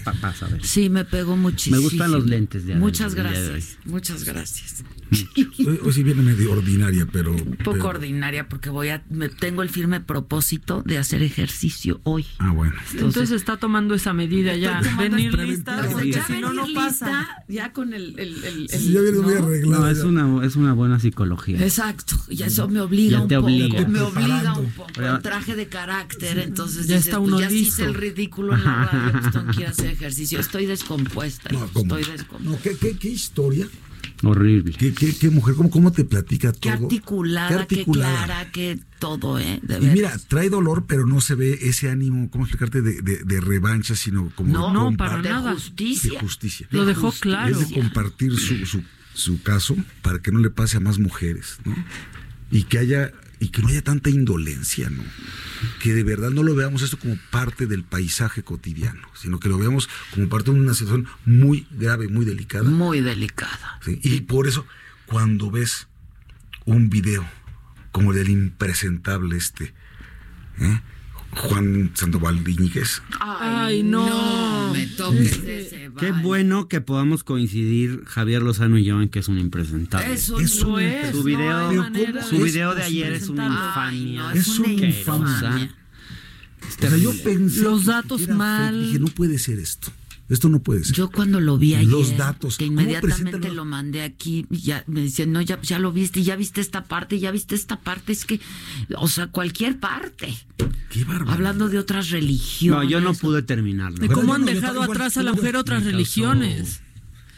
Sí, me pegó muchísimo. Me gustan los lentes de Muchas gracias, muchas gracias. Hoy, sí viene medio ordinaria, pero... Un poco extraordinaria porque voy a me tengo el firme propósito de hacer ejercicio hoy. Ah, bueno. Entonces, está tomando esa medida ya, venir lista, ya si no no venir pasa. lista, ya con el, el, el- Sí, ya viene muy ¿no? arreglado. No, es ya. una, es una buena psicología. Exacto, y eso me obliga Ya un te poco, obliga. me obliga un poco el traje de carácter, entonces Ya dices, está pues uno ya listo. hice el ridículo en la radio, pues hacer *laughs* ejercicio, estoy descompuesta, No, ¿cómo? estoy descompuesta. No, ¿qué, qué, qué historia? Horrible. ¿Qué, qué, qué mujer? ¿Cómo, ¿Cómo te platica Qué todo? articulada, Qué qué, articulada. clara, qué todo, ¿eh? De Y mira, veras. trae dolor, pero no se ve ese ánimo, ¿cómo explicarte? De, de, de revancha, sino como No, de no, para de nada. justicia. de justicia. Lo dejó justicia. claro. Es de compartir su, su, su caso para que no le pase a más mujeres, ¿no? Y que haya y que no haya tanta indolencia, ¿no? Que de verdad no lo veamos esto como parte del paisaje cotidiano, sino que lo veamos como parte de una situación muy grave, muy delicada. Muy delicada. ¿sí? Y por eso, cuando ves un video como el del impresentable este, ¿eh? Juan Sandoval Iñiguez, Ay, no. me toques ese Qué bueno que podamos coincidir Javier Lozano y yo en que es un impresentable. Eso Es no su no video, su de video de ayer es una infamia. Ay, no, es Es una infamia. o sea, yo pensé Los que datos fake, mal. Dije, no puede ser esto. Esto no puede ser. Yo cuando lo vi ayer, Los datos. que ¿Cómo inmediatamente lo mandé aquí, y ya me decían, no, ya, ya lo viste, ya viste esta parte, ya viste esta parte, es que, o sea, cualquier parte. Qué. Hablando de otras religiones. No, yo no pude terminarlo. De cómo han no, dejado atrás a la mujer otras religiones,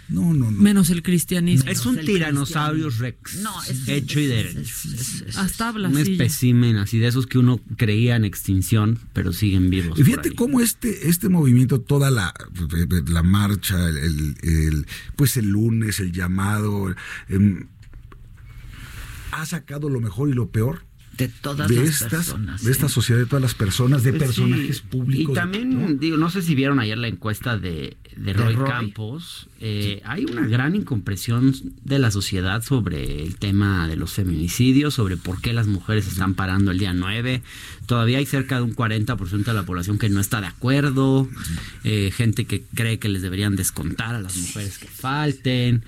No, no, no. menos el cristianismo. Es un el Tyrannosaurus Rex. No, es- hecho y derecho. es- es- es- Hasta habla un espécimen así de esos que uno creía en extinción, pero siguen vivos. Y fíjate cómo este, este movimiento, toda la, la marcha, el, el- pues el lunes, el llamado, em, ha sacado lo mejor y lo peor de todas de las estas, personas. de esta sociedad, de todas las personas, de Pues personajes sí, públicos. Y también, ¿no? digo, no sé si vieron ayer la encuesta de, de Roy, Roy. Campos. eh, Hay una gran incompresión de la sociedad sobre el tema de los feminicidios, sobre por qué las mujeres están parando el día 9. Todavía hay cerca de un 40% de la población que no está de acuerdo. eh, gente que cree que les deberían descontar a las mujeres que falten.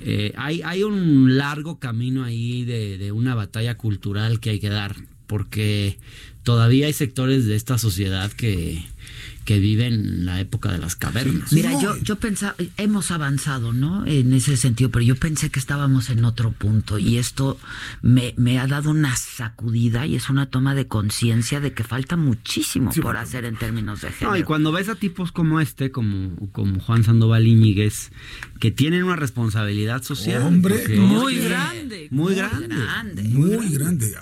Eh, hay, hay un largo camino ahí de, de una batalla cultural que hay que dar, porque todavía hay sectores de esta sociedad que, que viven la época de las cavernas. Mira, No, yo, yo pensaba, hemos avanzado, ¿no? En ese sentido, pero yo pensé que estábamos en otro punto y esto me, me ha dado una sacudida y es una toma de conciencia de que falta muchísimo Sí, por bueno. hacer en términos de género. No, y cuando ves a tipos como este, como, como Juan Sandoval Íñiguez, que tienen una responsabilidad social. Hombre, Muy grande. Muy grande. grande. Muy grande.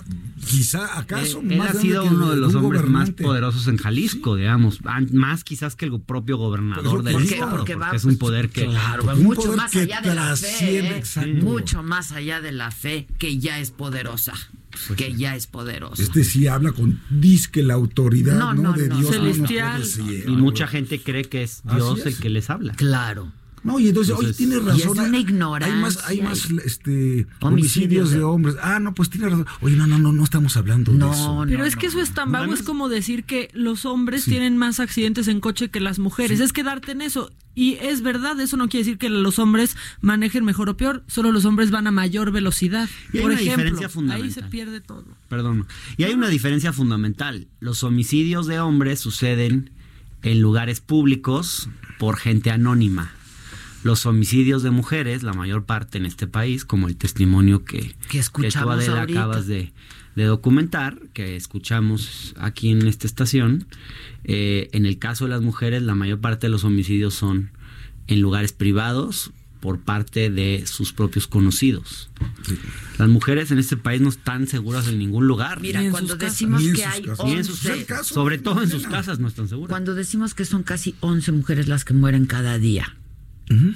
Quizá, ¿acaso? Él, él ha sido que uno de un los hombres más poderosos en Jalisco, digamos, más quizás que el propio gobernador del estado, porque porque, va, es un pues, poder que Claro, Porque va mucho poder más que allá de la fe. ¿eh? Mucho más allá de la fe, que ya es poderosa. Que ya es poderosa. Este sí habla con disque la autoridad, No, ¿no? no, de no. Dios. Celestial. y mucha gente cree que es Dios es. el que les habla. Claro. No, y entonces, oye, Entonces- tienes Y razón. es una hay- ignorancia Hay más, hay más este, Homicidios homicidios de- de hombres. Ah, no, pues tiene razón. Oye, no, no, no, no estamos hablando de No, eso. Pero no, es que no, eso es tan vago, es como decir que los hombres Sí. tienen más accidentes en coche que las mujeres. Es quedarte en eso. Y es verdad, eso no quiere decir que los hombres manejen mejor o peor, solo los hombres van a mayor velocidad. Y hay Por una ejemplo, diferencia ahí fundamental. se pierde todo. Perdón. Y hay una diferencia fundamental. Los homicidios de hombres suceden en lugares públicos por gente anónima. Los homicidios de mujeres, la mayor parte en este país, como el testimonio que, Que escuchamos tú, Adela, acabas de, de documentar, que escuchamos aquí en esta estación, eh, en el caso de las mujeres, la mayor parte de los homicidios son en lugares privados por parte de sus propios conocidos. Las mujeres en este país no están seguras en ningún lugar. Mira, cuando casas. decimos que hay casas. Ni en sus 11, casas. sobre todo en sus casas no están seguras. cuando decimos que son casi 11 mujeres las que mueren cada día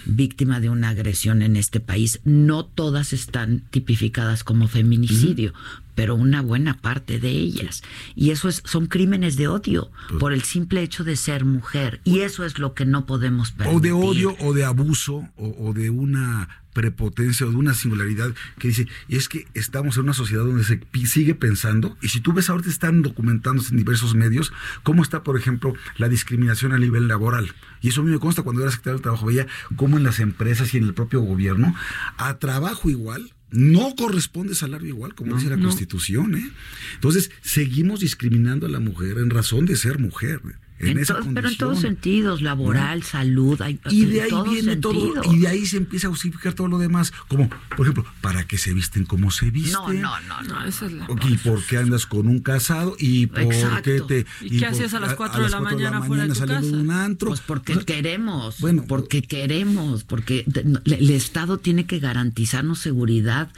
víctima de una agresión en este país, no todas están tipificadas como feminicidio, pero una buena parte de ellas. Y eso es, son crímenes de odio por el simple hecho de ser mujer. Y eso es lo que no podemos permitir. O de odio, o de abuso, o, o de una prepotencia, o de una singularidad que dice, y es que estamos en una sociedad donde se sigue pensando, y si tú ves ahorita están documentándose en diversos medios, cómo está, por ejemplo, la discriminación a nivel laboral. Y eso a mí me consta cuando era secretario de Trabajo, veía cómo en las empresas y en el propio gobierno, a trabajo igual, no corresponde salario igual, como dice la Constitución. ¿eh? Entonces, seguimos discriminando a la mujer en razón de ser mujer. En pero en todos sentidos, laboral, salud, hay, y de ahí viene todo, y de ahí se empieza a justificar todo lo demás, como por ejemplo, ¿para qué se visten como se visten? No, no, no, no, esa es la ¿Y por qué andas con un casado? ¿Y por qué te ¿Y, qué hacías a las 4 de, la mañana fuera de tu casa? De un antro? Pues porque queremos, bueno, porque queremos, porque el Estado tiene que garantizarnos seguridad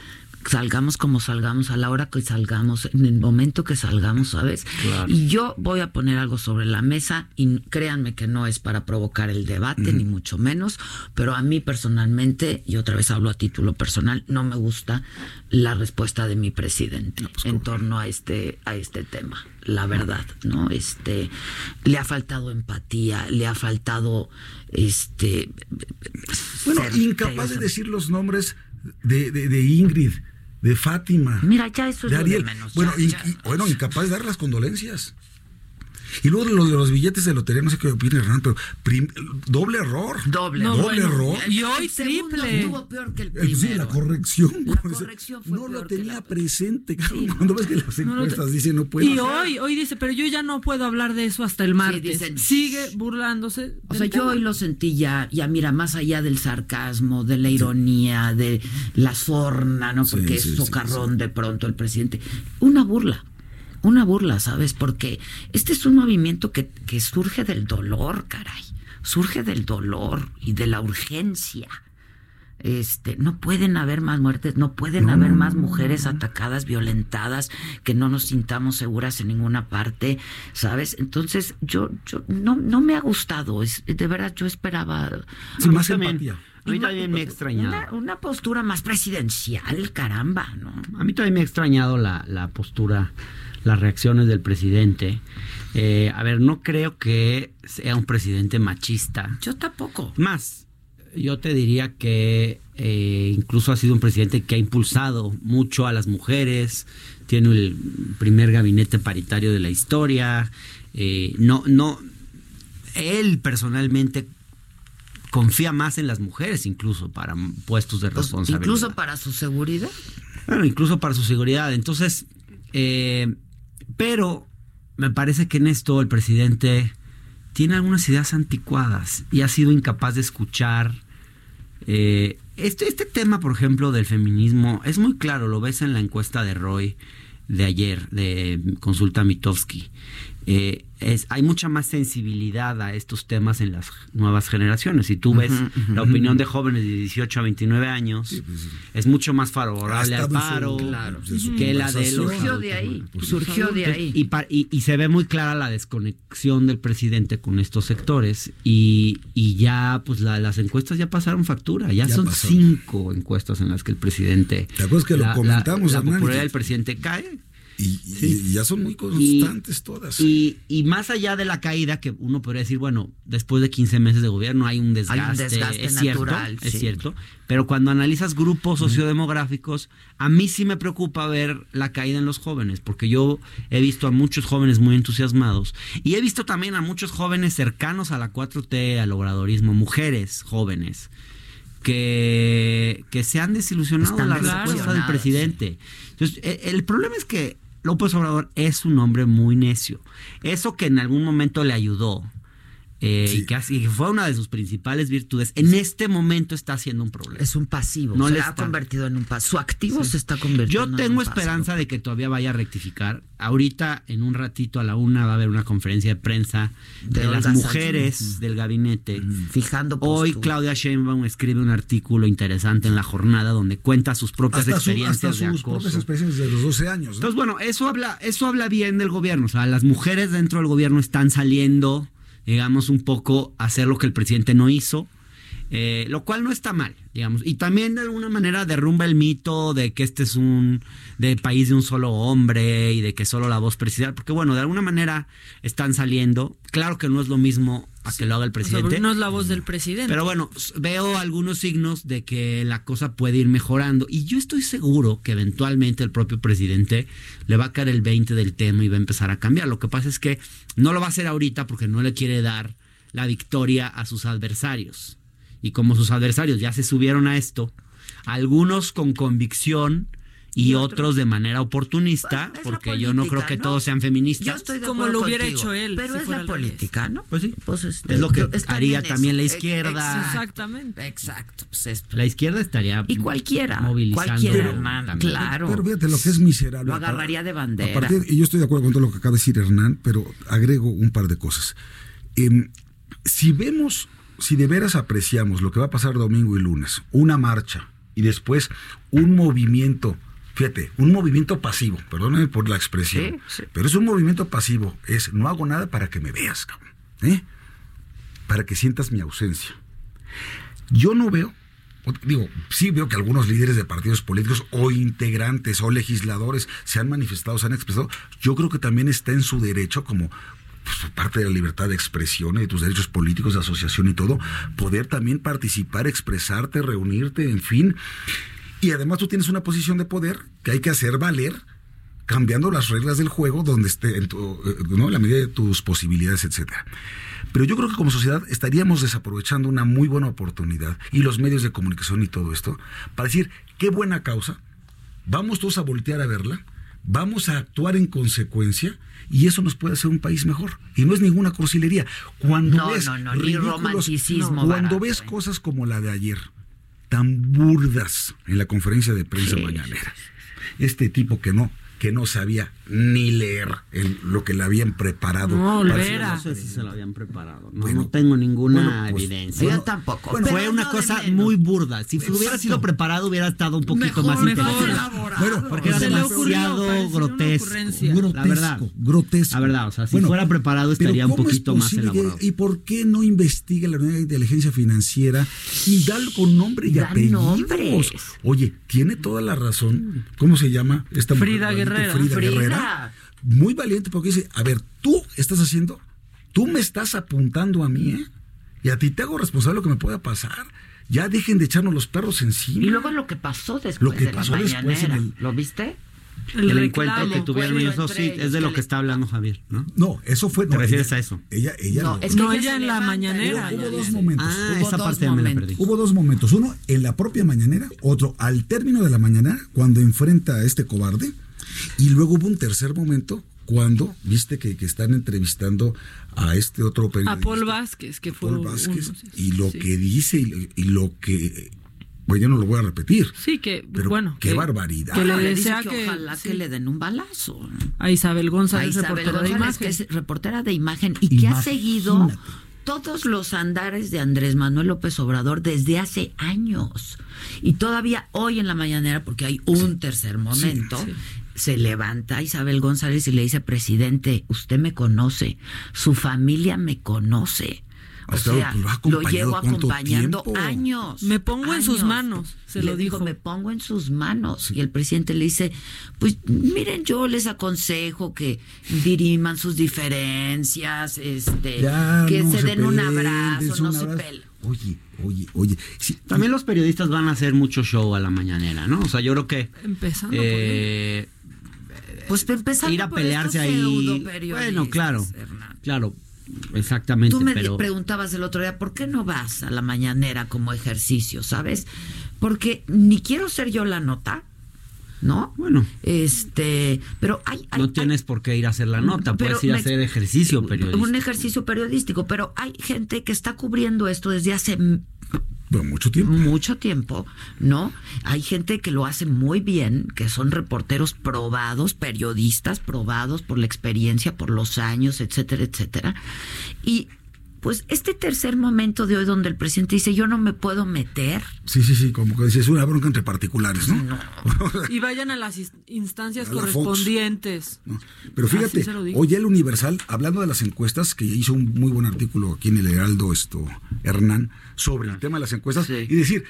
salgamos como salgamos, a la hora que salgamos, en el momento que salgamos, ¿sabes? Y yo voy a poner algo sobre la mesa y créanme que no es para provocar el debate, ni mucho menos, pero a mí personalmente, y otra vez hablo a título personal, no me gusta la respuesta de mi presidente pues, en torno a este, a este tema, la verdad, ¿no? Este, le ha faltado empatía, le ha faltado, este... Bueno, incapaz de decir los nombres de, de Ingrid, de Fátima. Mira, ya eso es de menos. Bueno, bueno, incapaz de dar las condolencias. Y luego lo de los billetes de lotería, no sé qué opina Hernán, pero doble error. Doble, doble error. Y hoy triple. peor que el primero. Sí, la corrección. La corrección fue no lo tenía presente. Cuando ves que las encuestas dicen no puede. Y hoy, hoy dice, pero yo ya no puedo habber de eso hasta el martes. Sigue burlándose. O sea, yo hoy lo sentí ya, ya mira, más allá del sarcasmo, de la ironía, de la sorna, ¿no? Porque es socarrón de pronto el presidente. Una burla una burla, ¿sabes? Porque este es un movimiento que, que surge del dolor, caray. Surge del dolor y de la urgencia. Este, no pueden haber más muertes, no pueden haber más mujeres atacadas, violentadas, que no nos sintamos seguras en ninguna parte, ¿sabes? Entonces, yo, yo no, no me ha gustado, es, de verdad, yo esperaba más empatía. A mí también me ha extrañado. Una, postura más presidencial, caramba, ¿no? A mí también me ha extrañado la, la postura las reacciones del presidente. Eh, a ver, no creo que sea un presidente machista. Yo tampoco. Más, yo te diría que eh, incluso ha sido un presidente que ha impulsado mucho a las mujeres, tiene el primer gabinete paritario de la historia. Eh, no, no, él personalmente confía más en las mujeres incluso para puestos de pues, responsabilidad. Incluso para su seguridad. Bueno, incluso para su seguridad. Entonces, eh, pero me parece que en esto el presidente tiene algunas ideas anticuadas y ha sido incapaz de escuchar. Eh, este, este tema, por ejemplo, del feminismo, es muy claro, lo ves en la encuesta de Roy de ayer, de Consulta Mitofsky. Eh, es, hay mucha más sensibilidad a estos temas en las nuevas generaciones. Si tú ves la opinión de jóvenes de 18 a 29 años, pues, es mucho más favorable al paro que la de los... Surgió de ahí, surgió de ahí. Y, se ve muy clara la desconexión del presidente con estos sectores y, ya, pues las encuestas ya pasaron factura, ya, son cinco encuestas en las que el presidente... ¿Te acuerdas que lo comentamos? La, popularidad del presidente cae y, ya son muy constantes todas. Y, más allá de la caída, que uno podría decir, bueno, después de 15 meses de gobierno hay un desgaste, es natural, cierto, es cierto. Pero cuando analizas grupos sociodemográficos, a mí sí me preocupa ver la caída en los jóvenes, porque yo he visto a muchos jóvenes muy entusiasmados y he visto también a muchos jóvenes cercanos a la 4T, al obradorismo, mujeres jóvenes. Que, que se han desilusionado de la respuesta del presidente. Entonces, e, el problema es que López Obrador es un hombre muy necio. Eso que en algún momento le ayudó eh, y, que, fue una de sus principales virtudes, en este momento está siendo un problema. Es un pasivo, no se le ha convertido en un pasivo. Su activo se está convirtiendo Yo tengo esperanza de que todavía vaya a rectificar. Ahorita, en un ratito a la una, va a haber una conferencia de prensa de, las mujeres del gabinete. Fijando Hoy Claudia Sheinbaum escribe un artículo interesante en la jornada donde cuenta sus propias experiencias de sus propias experiencias de los 12 años. Entonces, bueno, eso habla, eso habla bien del gobierno. O sea, las mujeres dentro del gobierno están saliendo digamos, un poco hacer lo que el presidente no hizo, eh, lo cual no está mal, digamos. Y también de alguna manera derrumba el mito de que este es un de país de un solo hombre y de que solo la voz presidencial, porque bueno, de alguna manera están saliendo. Claro que no es lo mismo a que lo haga el presidente. no es la voz del presidente. Pero bueno, veo algunos signos de que la cosa puede ir mejorando y yo estoy seguro que eventualmente el propio presidente le va a caer el 20 del tema y va a empezar a cambiar. Lo que pasa es que no lo va a hacer ahorita porque no le quiere dar la victoria a sus adversarios. Y como sus adversarios ya se subieron a esto, algunos con convicción y, otros, de manera oportunista, porque yo no creo que todos sean feministas. como lo hubiera hecho él. Pero es la política, ¿no? Pues sí. Pues este, es lo que haría también la izquierda. Exactamente. Exacto. Pues la izquierda estaría y cualquiera, movilizando. Cualquiera, claro. Pero fíjate lo que es miserable. Lo agarraría de bandera. y yo estoy de acuerdo con todo lo que acaba de decir Hernán, pero agrego un par de cosas. Em, si vemos, si de veras apreciamos lo que va a pasar domingo y lunes, una marcha y después un movimiento Fíjate, un movimiento pasivo, perdóname por la expresión, pero es un movimiento pasivo, es no hago nada para que me veas, ¿eh? para que sientas mi ausencia. Yo no veo, digo, sí veo que algunos líderes de partidos políticos o integrantes o legisladores se han manifestado, se han expresado. Yo creo que también está en su derecho como pues, parte de la libertad de expresión y de tus derechos políticos, de asociación y todo, poder también participar, expresarte, reunirte, en fin. Y además tú tienes una posición de poder que hay que hacer valer cambiando las reglas del juego donde esté en tu, eh, ¿no? la medida de tus posibilidades, etcétera. Pero yo creo que como sociedad estaríamos desaprovechando una muy buena oportunidad y los medios de comunicación y todo esto para decir qué buena causa, vamos todos a voltear a verla, vamos a actuar en consecuencia y eso nos puede hacer un país mejor. Y no es ninguna cursilería. Cuando no, ves no, no, ni romanticismo. Cuando ves ¿eh? cosas como la de ayer, tan burdas en la conferencia de prensa mañanera. Este tipo que no que no sabía ni leer lo que le habían preparado. No, No sé si se lo habían preparado. No, tengo ninguna pues, evidencia. Yo tampoco. fue una cosa muy burda. Si hubiera sido preparado, hubiera estado un poquito más interesante. Bueno, porque era demasiado grotesco. La verdad. Grotesco. La verdad, o sea, si fuera preparado estaría un poquito más elaborado. ¿Y por qué no investiga la unidad de inteligencia financiera y dalo con nombre y apellidos? Oye, tiene toda la razón. ¿Cómo se llama esta Frida Guerrero. Frida, Muy valiente porque dice, a ver, tú estás haciendo, tú me estás apuntando a mí, ¿eh? Y a ti te hago responsable de lo que me pueda pasar. Ya dejen de echarnos los perros encima. Y luego lo que pasó después. Lo que pasó después en el... ¿Lo viste? El, encuentro que tuvieron ellos sí, es de lo que está hablando Javier, ¿no? No, eso fue. ¿Te refieres a eso? Ella, ella no, es que no, ella, en la mañanera. Hubo, dos momentos. Ah, esa parte me la perdí. Hubo dos momentos. Uno en la propia mañanera, otro al término de la mañanera, cuando enfrenta a este cobarde. Y luego hubo un tercer momento cuando viste que, están entrevistando a este otro periodista. A Paul Vázquez, que fue. Paul Vázquez, y lo que dice y, lo que. Pues yo no lo voy a repetir. Sí, que, bueno. Qué barbaridad. Que le desea que, ojalá que le den un balazo. A Isabel González, reportera de imagen. es reportera de imagen y que ha seguido todos los andares de Andrés Manuel López Obrador desde hace años. Y todavía hoy en la mañanera, porque hay un tercer momento, se levanta Isabel González y le dice, presidente, usted me conoce, su familia me conoce. O sea, lo llevo acompañando años. Me pongo en sus manos, se lo dijo. Me pongo en sus manos. Y el presidente le dice, pues miren, yo les aconsejo que diriman sus diferencias, este, que se, den un abrazo, no se pelen. Oye, oye, oye. También los periodistas van a hacer mucho show a la mañanera, ¿no? O sea, yo creo que... Empezando eh, Pues ir a pelearse ahí. Bueno, claro. Claro, exactamente. Tú me pero... preguntabas el otro día, ¿por qué no vas a la mañanera como ejercicio, sabes? Porque ni quiero ser yo la nota, ¿no? Bueno. Este, pero hay, no tienes por qué ir a hacer la nota, puedes ir a hacer ejercicio periodístico. Un ejercicio periodístico, pero hay gente que está cubriendo esto desde hace mucho tiempo. Mucho tiempo, ¿no? Hay gente que lo hace muy bien, que son reporteros probados, periodistas probados por la experiencia, por los años, etcétera, etcétera. Y pues este tercer momento de hoy donde el presidente dice yo no me puedo meter. Sí, sí, sí, como que es una bronca entre particulares, ¿no? y vayan a las instancias correspondientes. Pero fíjate, hoy el Universal, hablando de las encuestas, que hizo un muy buen artículo aquí en el Heraldo, esto, Hernán, sobre el tema de las encuestas, y decir,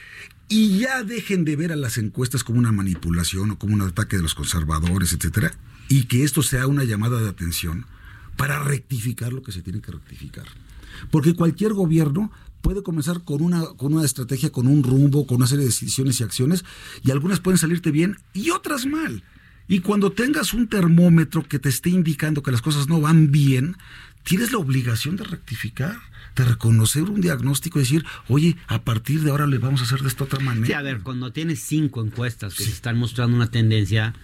y ya dejen de ver a las encuestas como una manipulación o como un ataque de los conservadores, etcétera, y que esto sea una llamada de atención para rectificar lo que se tiene que rectificar. Porque cualquier gobierno puede comenzar con una, con una estrategia, con un rumbo, con una serie de decisiones y acciones, y algunas pueden salirte bien y otras mal. Y cuando tengas un termómetro que te esté indicando que las cosas no van bien, tienes la obligación de rectificar, de reconocer un diagnóstico y decir, oye, a partir de ahora le vamos a hacer de esta otra manera. Sí, a ver, cuando tienes cinco encuestas que se están mostrando una tendencia,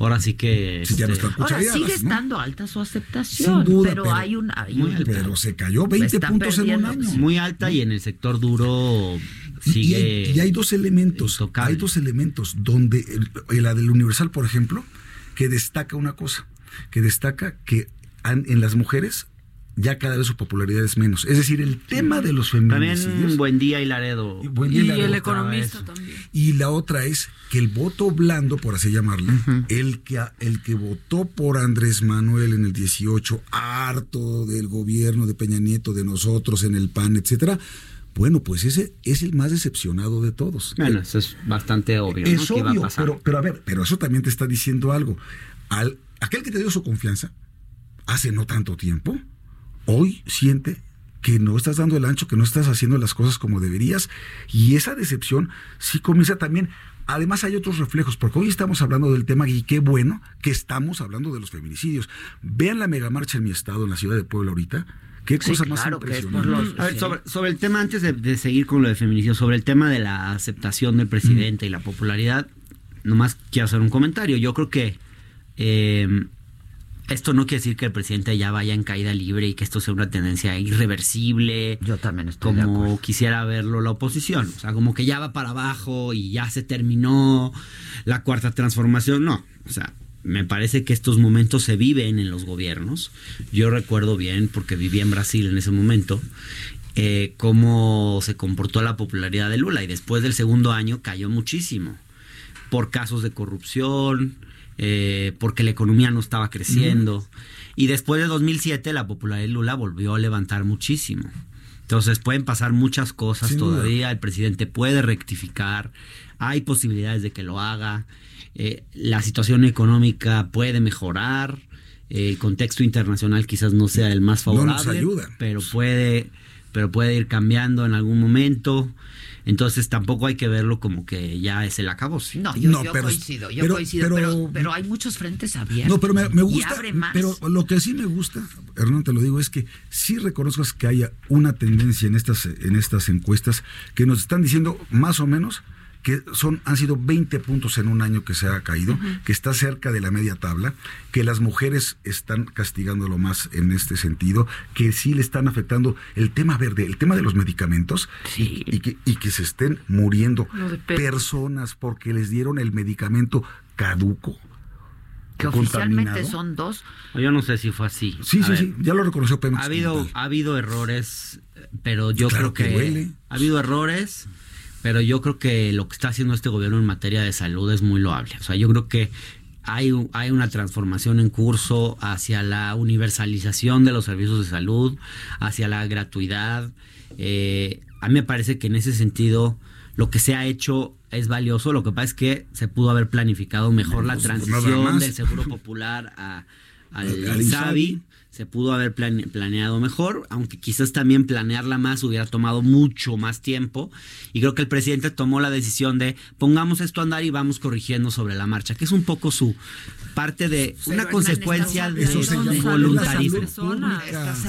ahora sí que... Sí, ya no este, están Ahora cuchareadas, sigue ¿no? estando alta su aceptación, Sin duda, pero, pero- hay un, hay muy alta. Pero se cayó 20 Está puntos en un año. muy alta y en el sector duro Y- sigue... Y hay, y hay dos elementos. intocable. Hay dos elementos donde el- la del Universal, por ejemplo, que destaca una cosa, que destaca que han- en las mujeres ya cada vez su popularidad es menos. Es decir, el tema de los feminicidios. También Buen Día y Laredo. Buen día, Y el economista también. Y la otra es que el voto blando, por así llamarle, el, que, el que votó por Andrés Manuel en el 18, harto del gobierno de Peña Nieto, de nosotros en el PAN, etcétera, bueno, pues ese es el más decepcionado de todos. Bueno, eso es bastante obvio. ¿no? Es que iba a obvio, pasar. pero, pero a ver, pero eso también te está diciendo algo. Al, aquel que te dio su confianza hace no tanto tiempo, hoy siente que no estás dando el ancho, que no estás haciendo las cosas como deberías, y esa decepción sí comienza también. Además hay otros reflejos, porque hoy estamos hablando del tema y qué bueno que estamos hablando de los feminicidios. Vean la megamarcha en mi estado, en la ciudad de Puebla ahorita. Qué Sí, cosa más claro, impresionante. los- A ver, sobre, sobre el tema, antes de, de seguir con lo de feminicidio, sobre el tema de la aceptación del presidente y la popularidad, nomás quiero hacer un comentario. Yo creo que eh, esto no quiere decir que el presidente ya vaya en caída libre y que esto sea una tendencia irreversible. Yo también estoy de como acuerdo. quisiera verlo la oposición. O sea, como que ya va para abajo y ya se terminó la cuarta transformación. No, o sea, me parece que estos momentos se viven en los gobiernos. Yo recuerdo bien, porque viví en Brasil en ese momento, eh, cómo se comportó la popularidad de Lula y después del segundo año cayó muchísimo por casos de corrupción, eh, porque la economía no estaba creciendo. Y después de 2007 la popularidad de Lula volvió a levantar muchísimo. Entonces pueden pasar muchas cosas Sin duda. todavía, el presidente puede rectificar, hay posibilidades de que lo haga, eh, la situación económica puede mejorar, eh, el contexto internacional quizás no sea el más No favorable, nos ayuda. pero puede, pero puede ir cambiando en algún momento. Entonces tampoco hay que verlo como que ya es el acabo. No, yo, No, yo pero- coincido, yo pero- coincido, pero- pero, pero, hay muchos frentes abiertos. No, pero me, me Y gusta. abre más. Pero lo que sí me gusta, Hernán, te lo digo, es que sí reconozco que haya una tendencia en estas, en estas encuestas que nos están diciendo más o menos que son, han sido 20 puntos en un año que se ha caído, que está cerca de la media tabla, que las mujeres están castigándolo más en este sentido, que sí le están afectando el tema verde, el tema de los medicamentos, Sí. y, y que, y que se estén muriendo personas porque les dieron el medicamento caduco. que oficialmente son dos. Yo no sé si fue así. Sí, A sí, ver, sí, ya lo reconoció Pemex. Ha habido, ha habido errores, pero yo Claro creo que que, duele. ha habido errores, pero yo creo que lo que está haciendo este gobierno en materia de salud es muy loable. O sea, yo creo que hay, hay una transformación en curso hacia la universalización de los servicios de salud, hacia la gratuidad. Eh, a mí me parece que en ese sentido lo que se ha hecho es valioso. Lo que pasa es que se pudo haber planificado mejor la Pues, nada transición del seguro popular a, al, Al- al INSABI INSABI. Se pudo haber plane- planeado mejor, aunque quizás también planearla más hubiera tomado mucho más tiempo. Y creo que el presidente tomó la decisión de pongamos esto a andar y vamos corrigiendo sobre la marcha, que es un poco su parte de Pero, una consecuencia de, llama voluntarismo.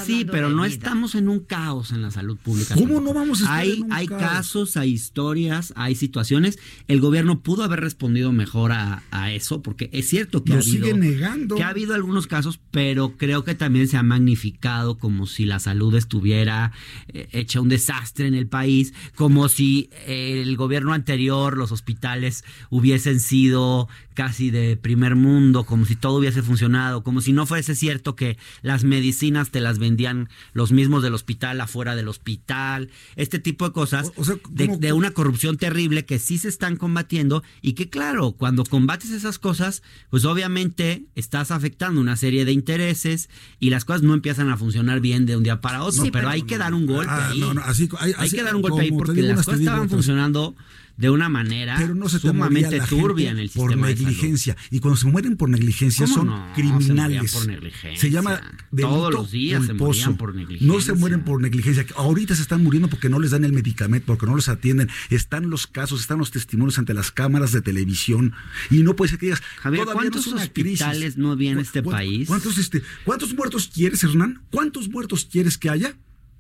Sí, pero no estamos en un caos en la salud pública. ¿Cómo no vamos a estar hay, en un hay caos? casos, hay historias, hay situaciones. El gobierno pudo haber respondido mejor a, a eso, porque es cierto que ha habido, sigue negando. que ha habido algunos casos, pero creo que también se ha magnificado como si la salud estuviera eh, hecha un desastre en el país, como si eh, el gobierno anterior, los hospitales hubiesen sido casi de primer mundo, como si todo hubiese funcionado, como si no fuese cierto que las medicinas te las vendían los mismos del hospital afuera del hospital, este tipo de cosas, O- o sea, de, ¿cómo- de una corrupción terrible que sí se están combatiendo y que claro, cuando combates esas cosas, pues obviamente estás afectando una serie de intereses y las cosas no empiezan a funcionar bien de un día para otro, Sí, pero, pero- hay que dar un golpe Ah, ahí. no, no, así- hay- que dar un golpe ahí porque las cosas digo estaban funcionando de una manera pero no se sumamente turbia en el por negligencia y cuando se mueren por negligencia son criminales. Se, por negligencia. se llama todos los días se morían por negligencia. No se mueren por negligencia. Ahorita se están muriendo porque no les dan el medicamento, porque no los atienden. Están los casos, están los testimonios ante las cámaras de televisión y no puede ser que digas, Javier, ¿cuántos hospitales no había en este país? ¿Cuántos este, cuántos muertos quieres, Hernán? ¿Cuántos muertos quieres que haya?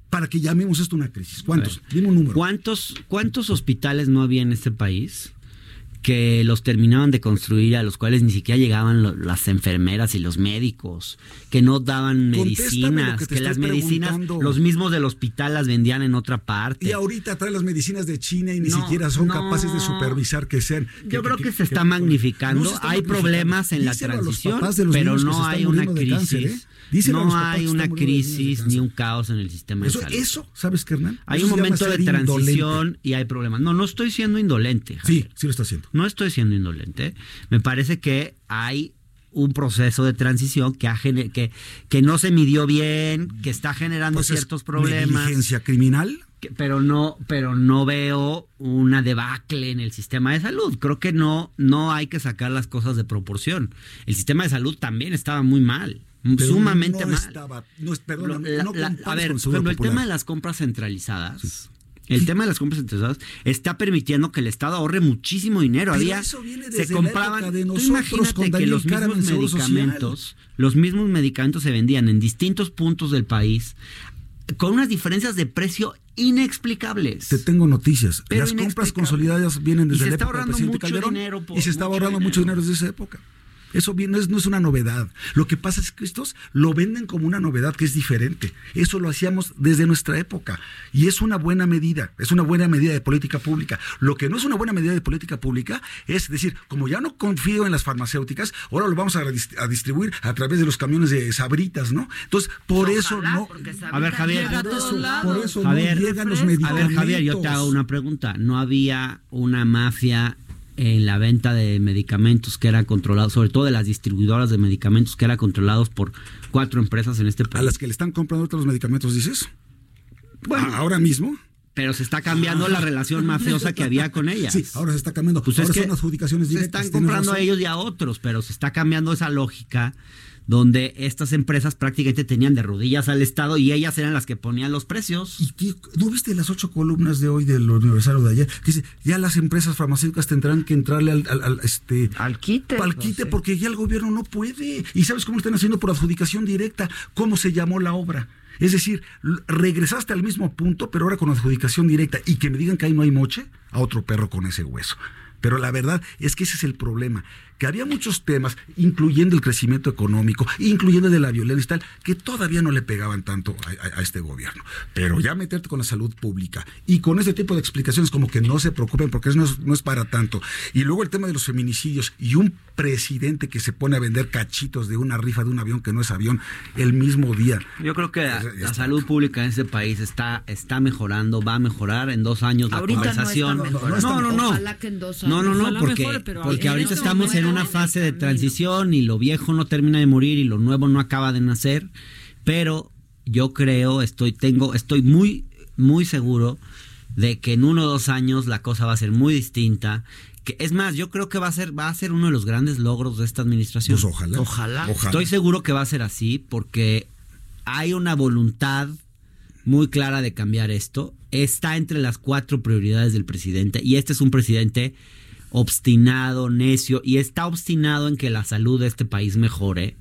Para que llamemos esto una crisis. ¿Cuántos? Dime un número. ¿Cuántos, ¿Cuántos hospitales no había en este país que los terminaban de construir, a los cuales ni siquiera llegaban las enfermeras y los médicos, que no daban medicinas, que, las medicinas, los mismos del hospital las vendían en otra parte. Y ahorita traen las medicinas de China y ni siquiera son capaces de supervisar que sean. Yo creo que, se está magnificando. hay problemas en la transición, pero no hay una crisis. ¿eh? no hay una crisis ni un caos en el sistema eso, de salud. Eso, ¿sabes qué, Hernán? Hay un momento de transición y hay problemas. No, no estoy siendo indolente. Sí, sí lo está haciendo. No estoy siendo indolente. Me parece que hay un proceso de transición que, ha que, que no se midió bien, que está generando pues ciertos problemas. ¿Negligencia criminal? pero no, pero no veo una debacle en el sistema de salud. Creo que no, no hay que sacar las cosas de proporción. El sistema de salud también estaba muy mal sumamente mal. a ver, el tema de las compras centralizadas. El tema de las compras centralizadas está permitiendo que el Estado ahorre muchísimo dinero. Había, se compraban. De imagínate que los mismos medicamentos, los mismos medicamentos se vendían en distintos puntos del país con unas diferencias de precio inexplicables. Te tengo noticias. Las compras consolidadas vienen desde la época del presidente Calderón y se estaba ahorrando mucho dinero desde esa época. Eso no es, no es una novedad. Lo que pasa es que estos lo venden como una novedad que es diferente. Eso lo hacíamos desde nuestra época. Y es una buena medida, es una buena medida de política pública. Lo que no es una buena medida de política pública es decir, como ya no confío en las farmacéuticas, ahora lo vamos a, distribuir a través de los camiones de sabritas, ¿no? Entonces, por eso no... A ver, Javier, por eso, no llegan los medicamentos. A ver, Javier, yo te hago una pregunta. ¿No había una mafia en la venta de medicamentos que era controlado, sobre todo de las distribuidoras de medicamentos que eran controlados por cuatro empresas en este país. ¿A las que le están comprando otros medicamentos, dices? Bueno, ahora mismo. Pero se está cambiando la relación mafiosa que había con ellas. Sí, ahora se está cambiando. Pues ahora son adjudicaciones directas. Se están comprando a ellos y a otros, pero se está cambiando esa lógica donde estas empresas prácticamente tenían de rodillas al Estado y ellas eran las que ponían los precios. ¿Y no viste las ocho columnas de hoy del aniversario de ayer? Que dice, ya las empresas farmacéuticas tendrán que entrarle al, este al quite, al quite porque ya el gobierno no puede. ¿Y sabes cómo están haciendo por adjudicación directa? ¿Cómo se llamó la obra? Es decir, regresaste al mismo punto, pero ahora con adjudicación directa y que me digan que ahí no hay moche, a otro perro con ese hueso. Pero la verdad es que ese es el problema que había muchos temas, incluyendo el crecimiento económico, incluyendo de la violencia y tal, que todavía no le pegaban tanto a, este gobierno. Pero ya meterte con la salud pública y con ese tipo de explicaciones como que no se preocupen porque eso no es, para tanto. Y luego el tema de los feminicidios y un presidente que se pone a vender cachitos de una rifa de un avión que no es avión el mismo día. Yo creo que la, salud pública en este país está, está mejorando, va a mejorar en dos años la conversación. No, no, no, no. No, no, no, porque, porque ahorita estamos en una fase de transición y lo viejo no termina de morir y lo nuevo no acaba de nacer, pero yo creo, estoy, tengo, estoy muy, muy seguro de que en uno o dos años la cosa va a ser muy distinta. Que, es más, yo creo que va a ser, va a ser uno de los grandes logros de esta administración. Pues ojalá. Ojalá. Estoy seguro que va a ser así porque hay una voluntad muy clara de cambiar esto. Está entre las cuatro prioridades del presidente y este es un presidente obstinado, necio y está obstinado en que la salud de este país mejore.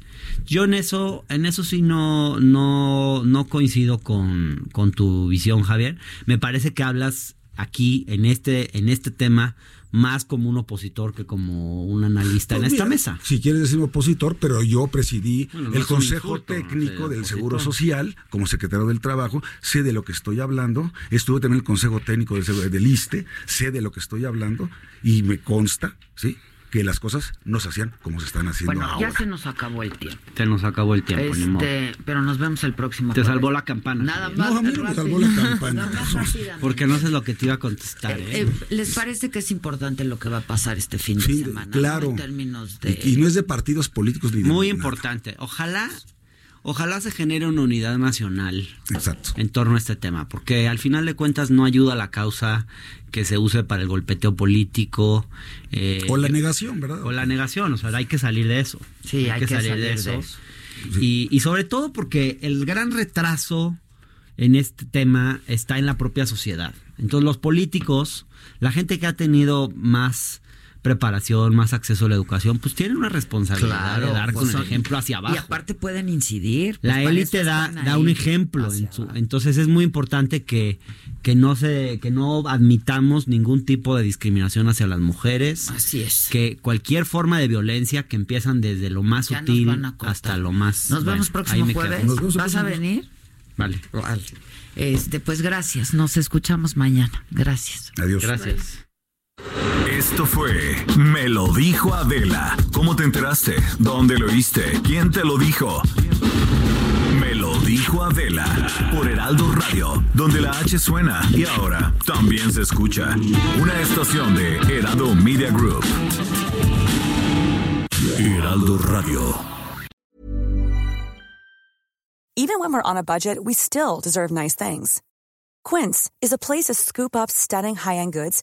Yo en eso, en eso sí no, no, no coincido con, con tu visión, Javier. Me parece que hablas aquí en este, en este tema más como un opositor que como un analista en pues esta mesa. Si quieres decir opositor, pero yo presidí el Consejo Técnico del Seguro Social como secretario del Trabajo, sé de lo que estoy hablando, estuve también en el Consejo Técnico del, del ISTE, sé de lo que estoy hablando y me consta, ¿sí? Que las cosas no se hacían como se están haciendo bueno, ya se nos acabó el tiempo. Se nos acabó el tiempo, este, Pero nos vemos el próximo. Te salvó la campana. Nada más. No, a mí no me salvó la campana. Porque no sé lo que te iba a contestar. ¿eh? Eh, ¿Les parece que es importante lo que va a pasar este fin de semana? Claro. En términos de... Y no es de partidos políticos ni de Muy importante. Ojalá ojalá se genere una unidad nacional Exacto. en torno a este tema, porque al final de cuentas no ayuda a la causa que se use para el golpeteo político. Eh, o la negación, ¿verdad? O la negación, o sea, hay que salir de eso. Sí, hay, que, salir, de eso. Y, y sobre todo porque el gran retraso en este tema está en la propia sociedad. Entonces los políticos, la gente que ha tenido más preparación, más acceso a la educación, pues tienen una responsabilidad de dar con pues el ejemplo hacia abajo. Y aparte pueden incidir. Pues la élite da, da un ejemplo. entonces es muy importante que, que, no se, que no admitamos ningún tipo de discriminación hacia las mujeres. Así es. Que cualquier forma de violencia que empiezan desde lo más sutil hasta lo más... Nos vemos próximo jueves. ¿Vas a venir? Vale. vale. Este, pues gracias. Nos escuchamos mañana. Gracias. Adiós. Gracias. Esto fue Me lo dijo Adela. ¿Cómo te enteraste? ¿Dónde lo oíste? ¿Quién te lo dijo? Me lo dijo Adela por Heraldo Radio, donde la H suena y ahora también se escucha. Una estación de Heraldo Media Group. Heraldo Radio. Even when we're on a budget, we still deserve nice things. Quince is a place to scoop up stunning high-end goods